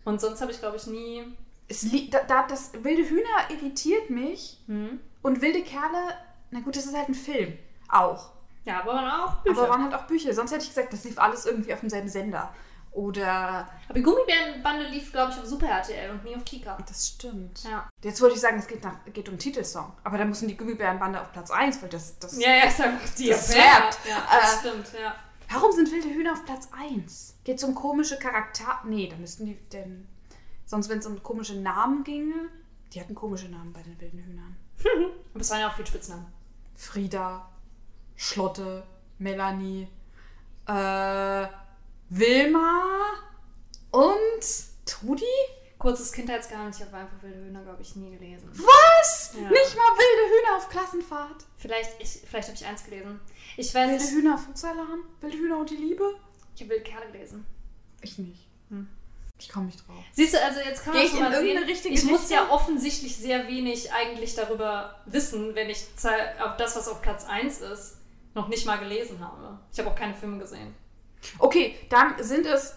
Speaker 2: Und sonst habe ich, glaube ich, nie.
Speaker 1: Es da, da, das Wilde Hühner irritiert mich
Speaker 2: Hm.
Speaker 1: und Wilde Kerle, na gut, das ist halt ein Film. Auch.
Speaker 2: Ja, aber waren auch Bücher.
Speaker 1: Aber waren halt auch Bücher. Sonst hätte ich gesagt, das lief alles irgendwie auf demselben Sender. Oder.
Speaker 2: Aber die Gummibärenbande lief, glaube ich, auf Super RTL und nie auf Kika.
Speaker 1: Das stimmt.
Speaker 2: Ja.
Speaker 1: Jetzt wollte ich sagen, es geht, nach, geht um Titelsong. Aber da müssen die Gummibärenbande auf Platz 1, weil das. das
Speaker 2: Ja, ja, ist einfach die.
Speaker 1: Das
Speaker 2: ja, ja, das
Speaker 1: Äh,
Speaker 2: stimmt, ja.
Speaker 1: Warum sind wilde Hühner auf Platz 1? Geht es um komische Charakter? Nee, da müssten die denn. Sonst, wenn es um komische Namen ginge. Die hatten komische Namen bei den wilden Hühnern.
Speaker 2: Aber es waren ja auch viele Spitznamen.
Speaker 1: Frieda, Schlotte, Melanie, äh, Wilma und Trudi?
Speaker 2: Kurzes Kindheitsgeheimnis, ich habe einfach wilde Hühner, glaube ich, nie gelesen.
Speaker 1: Was?
Speaker 2: Ja.
Speaker 1: Nicht mal wilde Hühner auf Klassenfahrt.
Speaker 2: Vielleicht, ich, vielleicht habe ich eins gelesen. Ich weiß
Speaker 1: Wilde. Hühner auf Fuchsalarm? Wilde Hühner und die Liebe?
Speaker 2: Ich habe wilde Kerle gelesen.
Speaker 1: Ich nicht.
Speaker 2: Hm.
Speaker 1: Ich komme nicht drauf.
Speaker 2: Siehst du, also jetzt kann man schon mal sehen, ich muss
Speaker 1: Richtung?
Speaker 2: ja offensichtlich sehr wenig eigentlich darüber wissen, wenn ich auf das, was auf Platz 1 ist, noch nicht mal gelesen habe. Ich habe auch keine Filme gesehen.
Speaker 1: Okay, dann sind es.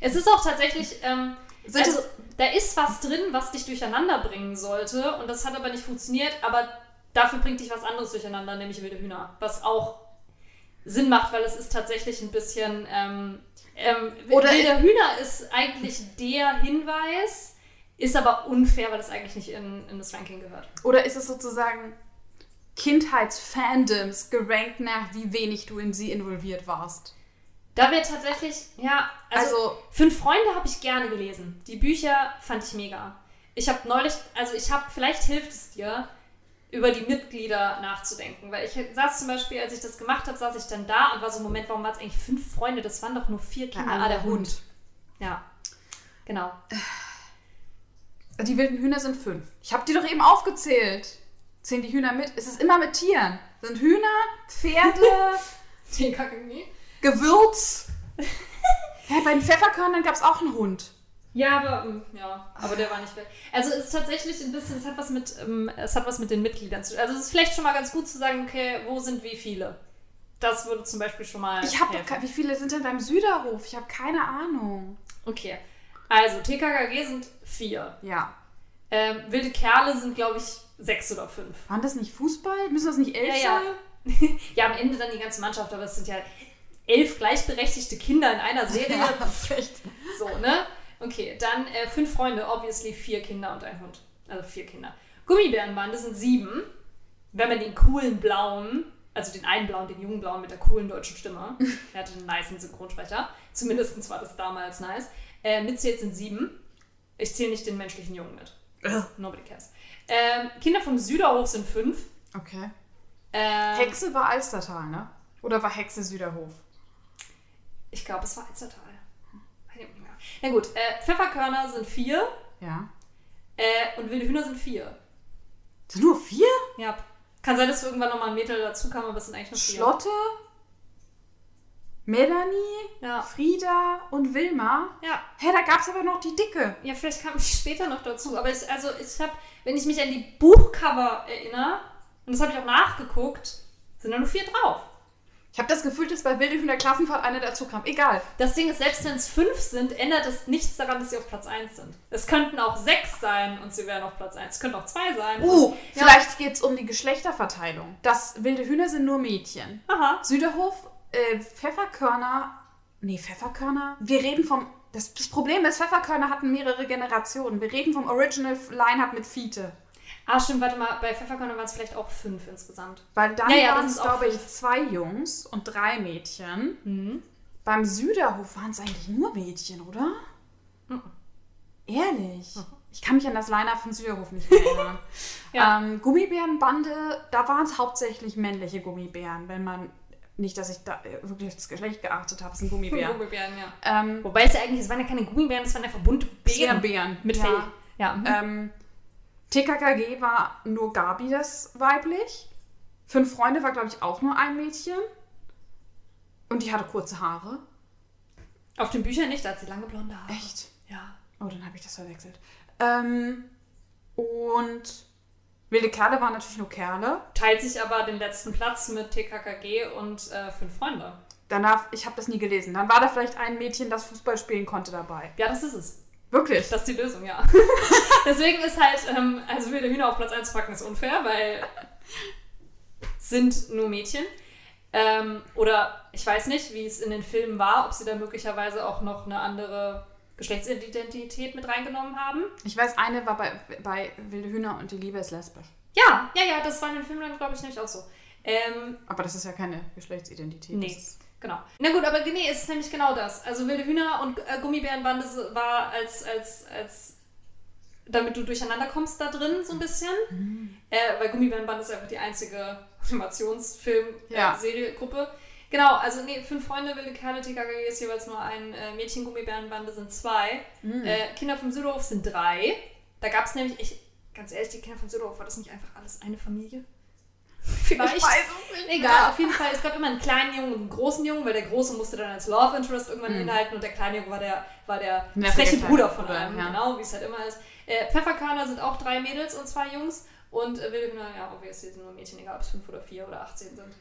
Speaker 2: Es ist auch tatsächlich, ähm,
Speaker 1: Sind
Speaker 2: also
Speaker 1: es
Speaker 2: da ist was drin, was dich durcheinander bringen sollte und das hat aber nicht funktioniert, aber dafür bringt dich was anderes durcheinander, nämlich wilde Hühner, was auch Sinn macht, weil es ist tatsächlich ein bisschen, ähm, ähm,
Speaker 1: Oder-
Speaker 2: wilde Hühner ist eigentlich der Hinweis, ist aber unfair, weil das eigentlich nicht in, in das Ranking gehört.
Speaker 1: oder ist es sozusagen Kindheitsfandoms gerankt nach, wie wenig du in sie involviert warst?
Speaker 2: Da wäre tatsächlich, ja, also,
Speaker 1: Also-
Speaker 2: Fünf Freunde habe ich gerne gelesen. Die Bücher fand ich mega. Ich habe neulich, also ich habe, vielleicht hilft es dir, über die Mitglieder nachzudenken. Weil ich saß zum Beispiel, als ich das gemacht habe, saß ich dann da und war so, Moment, warum war es eigentlich fünf Freunde? Das waren doch nur vier Kinder. ah, der Hund. Ja, genau.
Speaker 1: Die wilden Hühner sind fünf. Ich habe die doch eben aufgezählt. Zählen die Hühner mit? Es ist immer mit Tieren. Sind Hühner, Pferde,
Speaker 2: Den Kakami.
Speaker 1: Gewürz. Ja, bei den Pfefferkörnern gab es auch einen Hund.
Speaker 2: Ja, aber mm, ja, aber der war nicht weg. Also es ist tatsächlich ein bisschen, es hat was mit, ähm, es hat was mit den Mitgliedern zu tun. Also es ist vielleicht schon mal ganz gut zu sagen, okay, wo sind wie viele? Das würde zum Beispiel schon mal.
Speaker 1: Ich habe wie viele sind denn beim Süderhof? Ich habe keine Ahnung.
Speaker 2: Okay. Also, TKKG sind vier.
Speaker 1: Ja.
Speaker 2: Ähm, wilde Kerle sind, glaube ich, sechs oder fünf.
Speaker 1: Waren das nicht Fußball? Müssen das nicht elf
Speaker 2: Ja, ja.
Speaker 1: sein?
Speaker 2: Ja, am Ende dann die ganze Mannschaft, aber es sind ja elf gleichberechtigte Kinder in einer Serie.
Speaker 1: Ja, das ist echt.
Speaker 2: So, ne? Okay, dann äh, fünf Freunde, obviously vier Kinder und ein Hund. Also vier Kinder. Gummibärenbande sind sieben. Wenn man den coolen blauen, also den einen blauen, den jungen blauen mit der coolen deutschen Stimme, der hatte einen niceen Synchronsprecher, zumindest war das damals nice, äh, mitzählt sind sieben. Ich zähle nicht den menschlichen Jungen mit. Nobody cares. Ähm, Kinder vom Süderhof sind fünf.
Speaker 1: Okay.
Speaker 2: Ähm,
Speaker 1: Hexe war Alstertal, ne? Oder war Hexe Süderhof?
Speaker 2: Ich glaube, es war mehr. Na gut, äh, Pfefferkörner sind vier
Speaker 1: Ja.
Speaker 2: äh, und wilde Hühner sind vier.
Speaker 1: Sind nur vier?
Speaker 2: Ja. Kann sein, dass irgendwann nochmal ein Mädel dazu kam, aber es sind eigentlich nur vier.
Speaker 1: Schlotte, Melanie,
Speaker 2: Ja.
Speaker 1: Frieda und Wilma.
Speaker 2: Ja.
Speaker 1: Hä, da gab es aber noch die Dicke.
Speaker 2: Ja, vielleicht kam ich später noch dazu. Aber ich, also ich habe, wenn ich mich an die Buchcover erinnere, und das habe ich auch nachgeguckt, sind da nur vier drauf.
Speaker 1: Ich habe das Gefühl, dass bei Wilde Hühner Klassenfahrt eine dazu kam. Egal.
Speaker 2: Das Ding ist, selbst wenn es fünf sind, ändert es nichts daran, dass sie auf Platz 1 sind. Es könnten auch sechs sein und sie wären auf Platz 1. Es könnten auch zwei sein.
Speaker 1: Uh,
Speaker 2: Ja.
Speaker 1: vielleicht geht es um die Geschlechterverteilung. Das Wilde Hühner sind nur Mädchen.
Speaker 2: Aha.
Speaker 1: Süderhof, äh, Pfefferkörner. Nee, Pfefferkörner? Wir reden vom. Das, das Problem ist, Pfefferkörner hatten mehrere Generationen. Wir reden vom Original Line-Up mit Fiete.
Speaker 2: Ah, stimmt, warte mal, bei Pfefferkörner waren es vielleicht auch fünf insgesamt.
Speaker 1: Weil dann
Speaker 2: Ja, ja,
Speaker 1: waren es, glaube ich, zwei Jungs und drei Mädchen.
Speaker 2: Mhm.
Speaker 1: Beim Süderhof waren es eigentlich nur Mädchen, oder?
Speaker 2: Mhm.
Speaker 1: Ehrlich? Ich kann mich an das Line-Up von Süderhof nicht mehr erinnern.
Speaker 2: Ja.
Speaker 1: ähm, Gummibärenbande, da waren es hauptsächlich männliche Gummibären, wenn man. Nicht, dass ich da äh, wirklich auf das Geschlecht geachtet habe, es sind Gummibären.
Speaker 2: Gummibären, ja.
Speaker 1: ähm,
Speaker 2: Wobei es ja eigentlich, es waren ja keine Gummibären, es waren einfach bunte Beeren.
Speaker 1: Bären.
Speaker 2: Mit
Speaker 1: ja.
Speaker 2: Fell. Ja. mhm.
Speaker 1: Ähm, TKKG war nur Gabi das weiblich. Fünf Freunde war, glaube ich, auch nur ein Mädchen. Und die hatte kurze Haare.
Speaker 2: Auf den Büchern nicht, da hat sie lange blonde Haare.
Speaker 1: Echt?
Speaker 2: Ja.
Speaker 1: Oh, dann habe ich das verwechselt. Ähm, und wilde Kerle waren natürlich nur Kerle.
Speaker 2: Teilt sich aber den letzten Platz mit TKKG und äh, fünf Freunde.
Speaker 1: Danach, ich habe das nie gelesen. Dann war da vielleicht ein Mädchen, das Fußball spielen konnte dabei.
Speaker 2: Ja, das ist es.
Speaker 1: Wirklich?
Speaker 2: Das ist die Lösung, ja. Deswegen ist halt, ähm, also wilde Hühner auf Platz 1 packen ist unfair, weil sind nur Mädchen. Ähm, oder ich weiß nicht, wie es in den Filmen war, ob sie da möglicherweise auch noch eine andere Geschlechtsidentität mit reingenommen haben.
Speaker 1: Ich weiß, eine war bei, bei Wilde Hühner und die Liebe ist lesbisch.
Speaker 2: Ja, ja, ja, das war in den Filmen dann, glaube ich, nämlich auch so. Ähm,
Speaker 1: Aber das ist ja keine Geschlechtsidentität.
Speaker 2: Nee.
Speaker 1: Das ist-
Speaker 2: Genau. Na gut, aber nee, es ist nämlich genau das. Also wilde Hühner und äh, Gummibärenbande war als, als, als damit du durcheinander kommst da drin so ein bisschen. Äh, weil Gummibärenbande ist einfach die einzige
Speaker 1: Ja.
Speaker 2: Animationsfilm-Seriegruppe. Genau, also nee, fünf Freunde, wilde Kerle, TKKG ist jeweils nur ein äh, Mädchen, Gummibärenbande sind zwei. Äh, Kinder vom Süderhof sind drei. Da gab es nämlich, ich, ganz ehrlich, die Kinder vom Süderhof, war das nicht einfach alles eine Familie? Vielleicht.
Speaker 1: Ich weiß es nicht.
Speaker 2: Egal,
Speaker 1: mehr.
Speaker 2: auf jeden Fall. Es gab immer einen kleinen Jungen und einen großen Jungen, weil der Große musste dann als Love Interest irgendwann hinhalten und der kleine Junge war der, war der
Speaker 1: Nervige
Speaker 2: freche Bruder von einem.
Speaker 1: ja.
Speaker 2: Genau, wie es halt immer ist. Äh, Pfefferkörner sind auch drei Mädels und zwei Jungs. Und äh, Hühner, ja, obviously sind nur Mädchen, egal ob es fünf oder vier oder 18 sind.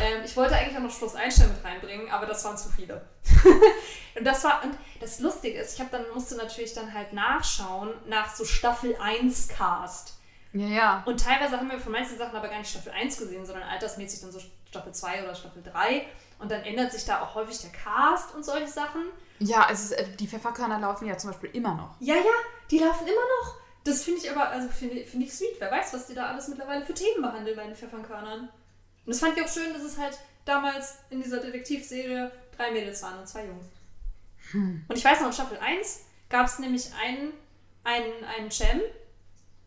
Speaker 2: Ähm, ich wollte eigentlich auch noch Schloss Einstein mit reinbringen, aber das waren zu viele. und das war, und das Lustige ist, ich habe dann, musste natürlich dann halt nachschauen nach so Staffel 1 Cast.
Speaker 1: Ja, ja.
Speaker 2: Und teilweise haben wir von manchen Sachen aber gar nicht Staffel 1 gesehen, sondern altersmäßig dann so Staffel 2 oder Staffel 3. Und dann ändert sich da auch häufig der Cast und solche Sachen.
Speaker 1: Ja, äh, die Pfefferkörner laufen ja zum Beispiel immer noch.
Speaker 2: Ja, ja, die laufen immer noch. Das finde ich aber, also finde find ich sweet. Wer weiß, was die da alles mittlerweile für Themen behandeln bei den Pfefferkörnern. Und das fand ich auch schön, dass es halt damals in dieser Detektivserie drei Mädels waren und zwei Jungs. Und ich weiß noch, in Staffel 1 gab es nämlich einen, einen, einen Cem.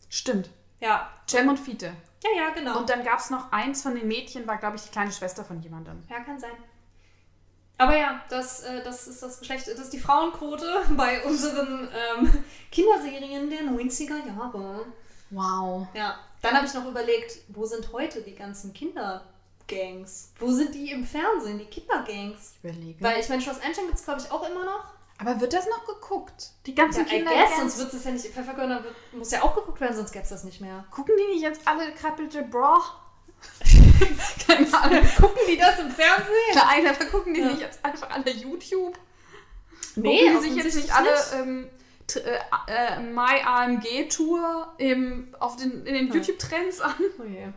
Speaker 1: Stimmt.
Speaker 2: Ja,
Speaker 1: Cem und Fiete.
Speaker 2: ja, ja, genau.
Speaker 1: Und dann gab es noch eins von den Mädchen, war, glaube ich, die kleine Schwester von jemandem.
Speaker 2: Ja, kann sein. Aber ja, das, äh, das ist das Geschlecht, das ist die Frauenquote bei unseren ähm, Kinderserien der 90er Jahre.
Speaker 1: Wow.
Speaker 2: Ja, dann habe ich noch überlegt, wo sind heute die ganzen Kindergangs? Wo sind die im Fernsehen, die Kindergangs?
Speaker 1: Ich überlege.
Speaker 2: Weil ich meine, Schloss Einstein gibt es, glaube ich, auch immer noch.
Speaker 1: Aber wird das noch geguckt? Die
Speaker 2: Ja,
Speaker 1: ganzen
Speaker 2: I
Speaker 1: Kinder.
Speaker 2: guess, sonst wird es ja nicht, Pfefferkörner muss ja auch geguckt werden, sonst gäbe es das nicht mehr.
Speaker 1: Gucken die nicht jetzt alle Capital Bra? Keine Ahnung.
Speaker 2: Gucken die das im Fernsehen?
Speaker 1: Nein, aber gucken die
Speaker 2: Ja.
Speaker 1: nicht jetzt einfach alle YouTube?
Speaker 2: Nee,
Speaker 1: gucken die sich jetzt nicht alle ähm, äh, äh, My AMG Tour im, auf den, in den
Speaker 2: Hm.
Speaker 1: YouTube-Trends an?
Speaker 2: Oh je.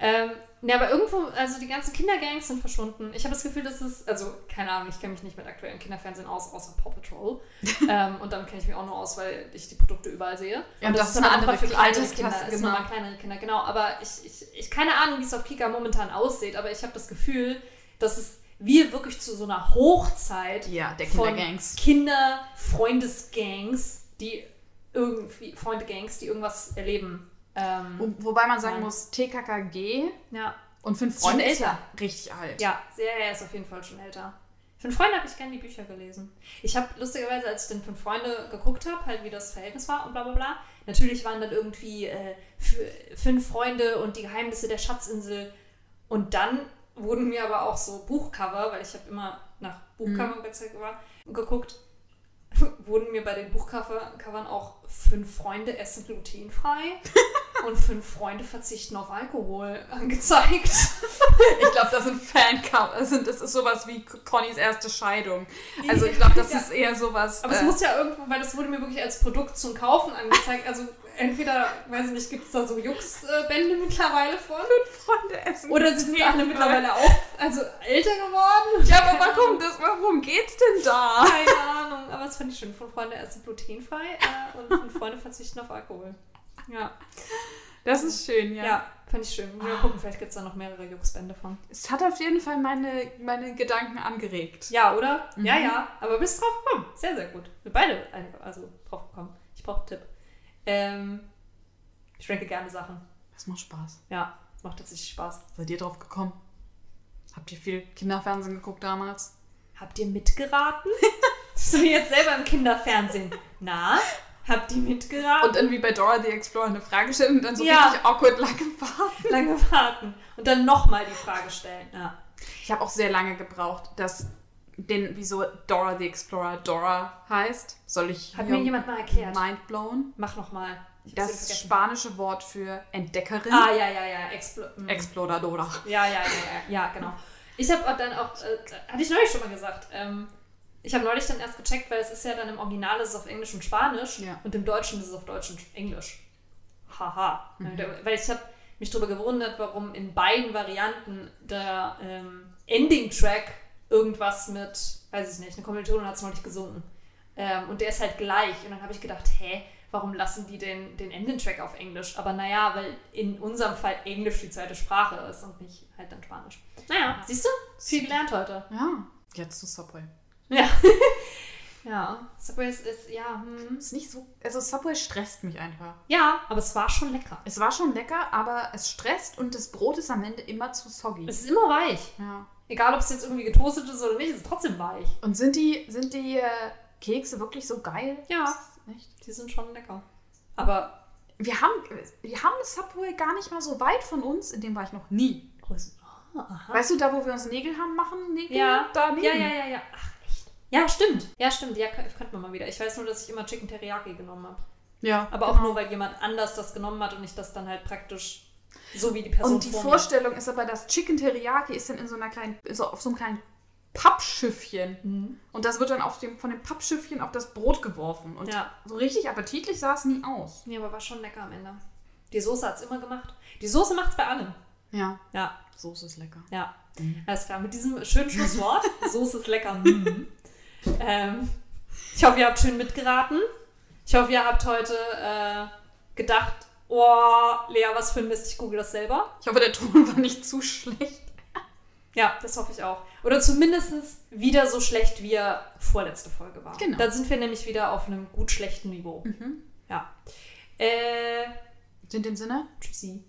Speaker 2: Ähm, ne, aber irgendwo, also die ganzen Kindergangs sind verschwunden. Ich habe das Gefühl, dass es, also keine Ahnung, ich kenne mich nicht mit aktuellen Kinderfernsehen aus, außer Paw Patrol. ähm, und dann kenne ich mich auch nur aus, weil ich die Produkte überall sehe.
Speaker 1: Ja, und das ist
Speaker 2: dann
Speaker 1: eine andere
Speaker 2: für Kinder. Das sind
Speaker 1: genau.
Speaker 2: nochmal kleinere Kinder, genau. Aber ich, ich, ich keine Ahnung, wie es auf Kika momentan aussieht, aber ich habe das Gefühl, dass es wir wirklich zu so einer Hochzeit
Speaker 1: Ja, der
Speaker 2: von
Speaker 1: Kindergangs.
Speaker 2: Kinder-Freundesgangs, die irgendwie, Freunde-Gangs, die irgendwas erleben. Ähm,
Speaker 1: Wo, wobei man sagen
Speaker 2: Nein.
Speaker 1: muss, TKKG
Speaker 2: ja.
Speaker 1: und Fünf Freunde ist
Speaker 2: älter.
Speaker 1: ja richtig alt.
Speaker 2: Ja, sehr, er ist auf jeden Fall schon älter. Fünf Freunde habe ich gerne die Bücher gelesen. Ich habe lustigerweise, als ich den Fünf Freunde geguckt habe, halt wie das Verhältnis war und bla bla bla. Natürlich waren dann irgendwie äh, fünf Freunde und die Geheimnisse der Schatzinsel. Und dann wurden mir aber auch so Buchcover, weil ich habe immer nach Buchcover geguckt, wurden mir bei den Buchcovern auch fünf Freunde essen glutenfrei und fünf Freunde verzichten auf Alkohol angezeigt.
Speaker 1: Ich glaube, das sind fan das, sind, das ist sowas wie Connys erste Scheidung. Also ich glaube, das
Speaker 2: Ja.
Speaker 1: ist eher sowas.
Speaker 2: Aber es
Speaker 1: äh,
Speaker 2: muss ja irgendwo, weil das wurde mir wirklich als Produkt zum Kaufen angezeigt. Also entweder, weiß ich nicht, gibt es da so Jux-Bände mittlerweile von?
Speaker 1: Freunde essen.
Speaker 2: Oder sie sind alle mittlerweile auch also älter geworden?
Speaker 1: Ja, aber warum, das, warum geht's denn da?
Speaker 2: Keine Ahnung, aber das fand ich schön. Fünf Freunde essen glutenfrei äh, und fünf Freunde verzichten auf Alkohol. Ja,
Speaker 1: Das ist schön, ja.
Speaker 2: ja, fand ich schön. Mal gucken, vielleicht gibt es da noch mehrere Jux-Bände von.
Speaker 1: Es hat auf jeden Fall meine, meine Gedanken angeregt.
Speaker 2: Ja, oder? Ja,
Speaker 1: Mhm.
Speaker 2: ja. Aber bist drauf gekommen. Sehr, sehr gut. Wir beide also drauf gekommen. Ich brauche einen Tipp. Ähm, ich ranke gerne Sachen.
Speaker 1: Das macht Spaß.
Speaker 2: Ja, macht tatsächlich Spaß.
Speaker 1: Seid ihr drauf gekommen? Habt ihr viel Kinderfernsehen geguckt damals?
Speaker 2: Habt ihr mitgeraten? so wie jetzt selber im Kinderfernsehen. Na, habt ihr mitgeraten?
Speaker 1: Und dann wie bei Dora the Explorer eine Frage stellen und dann so
Speaker 2: Ja.
Speaker 1: richtig awkward lange warten.
Speaker 2: lange warten. Und dann nochmal die Frage stellen. Ja.
Speaker 1: Ich habe auch sehr lange gebraucht, dass den, wieso Dora the Explorer Dora heißt. Soll ich
Speaker 2: Hat mir jemand mal erklärt.
Speaker 1: mind blown?
Speaker 2: Mach nochmal.
Speaker 1: Das spanische Wort für Entdeckerin.
Speaker 2: Ah, ja, ja, ja. Explo mm.
Speaker 1: Exploradora.
Speaker 2: Ja, ja, ja, ja, ja, genau. Ich habe dann auch, äh, hatte ich neulich schon mal gesagt, ähm, ich habe neulich dann erst gecheckt, weil es ist ja dann im Original ist es auf Englisch und Spanisch
Speaker 1: Ja.
Speaker 2: und im Deutschen ist es auf Deutsch und Englisch. Haha.
Speaker 1: Mhm.
Speaker 2: Weil ich habe mich darüber gewundert, warum in beiden Varianten der ähm, Ending-Track irgendwas mit, weiß ich nicht, eine Kommilitonin hat es neulich gesungen. Ähm, und der ist halt gleich. Und dann habe ich gedacht, hä, warum lassen die den, den Ending-Track auf Englisch? Aber naja, weil in unserem Fall Englisch die zweite Sprache ist und nicht halt dann Spanisch. Naja, siehst du? Viel gelernt heute.
Speaker 1: Ja, jetzt zu Subway.
Speaker 2: Ja. ja, Subway ist, ist ja, hm.
Speaker 1: Ist nicht so. Also Subway stresst mich einfach.
Speaker 2: ja, aber es war schon lecker.
Speaker 1: Es war schon lecker, aber es stresst und das Brot ist am Ende immer zu soggy.
Speaker 2: Es ist immer weich.
Speaker 1: Ja.
Speaker 2: Egal, ob es jetzt irgendwie getoastet ist oder nicht, es ist trotzdem weich.
Speaker 1: Und sind die, sind die äh, Kekse wirklich so geil?
Speaker 2: Ja.
Speaker 1: Echt?
Speaker 2: Die sind schon lecker. Aber
Speaker 1: Wir haben, wir haben Subway gar nicht mal so weit von uns, in dem war ich noch nie.
Speaker 2: Oh, aha.
Speaker 1: Weißt du, da wo wir uns Nägel haben machen? Nägel?
Speaker 2: Ja,
Speaker 1: daneben.
Speaker 2: ja, ja, ja, ja. Ach, echt? Ja, stimmt. Ja, stimmt. Ja, kö- könnte man mal wieder. Ich weiß nur, dass ich immer Chicken Teriyaki genommen habe.
Speaker 1: Ja,
Speaker 2: Aber auch
Speaker 1: genau.
Speaker 2: nur, weil jemand anders das genommen hat und ich das dann halt praktisch so wie die Person
Speaker 1: Und die
Speaker 2: vor mir.
Speaker 1: Vorstellung ist aber, dass Chicken Teriyaki ist dann in so einer kleinen, so auf so einem kleinen Pappschiffchen.
Speaker 2: Mhm.
Speaker 1: Und das wird dann auf dem, von dem Pappschiffchen auf das Brot geworfen. Und
Speaker 2: Ja.
Speaker 1: so richtig appetitlich sah es nie aus.
Speaker 2: Nee, aber war schon lecker am Ende. Die Soße hat es immer gemacht. Die Soße macht es bei allem.
Speaker 1: Ja,
Speaker 2: Ja,
Speaker 1: Soße ist lecker.
Speaker 2: ja.
Speaker 1: Mhm.
Speaker 2: Alles klar. Mit diesem schönen Schlusswort. Soße ist lecker. Mhm. ähm, ich hoffe, ihr habt schön mitgeraten. Ich hoffe, ihr habt heute äh, gedacht, oh, Lea, was für ein Mist, ich google das selber.
Speaker 1: Ich hoffe, der Ton war nicht zu schlecht.
Speaker 2: Ja, das hoffe ich auch. Oder zumindest wieder so schlecht, wie er vorletzte Folge war.
Speaker 1: Genau.
Speaker 2: Dann sind wir nämlich wieder auf einem gut schlechten Niveau. Ja. Äh,
Speaker 1: In dem Sinne,
Speaker 2: tschüssi.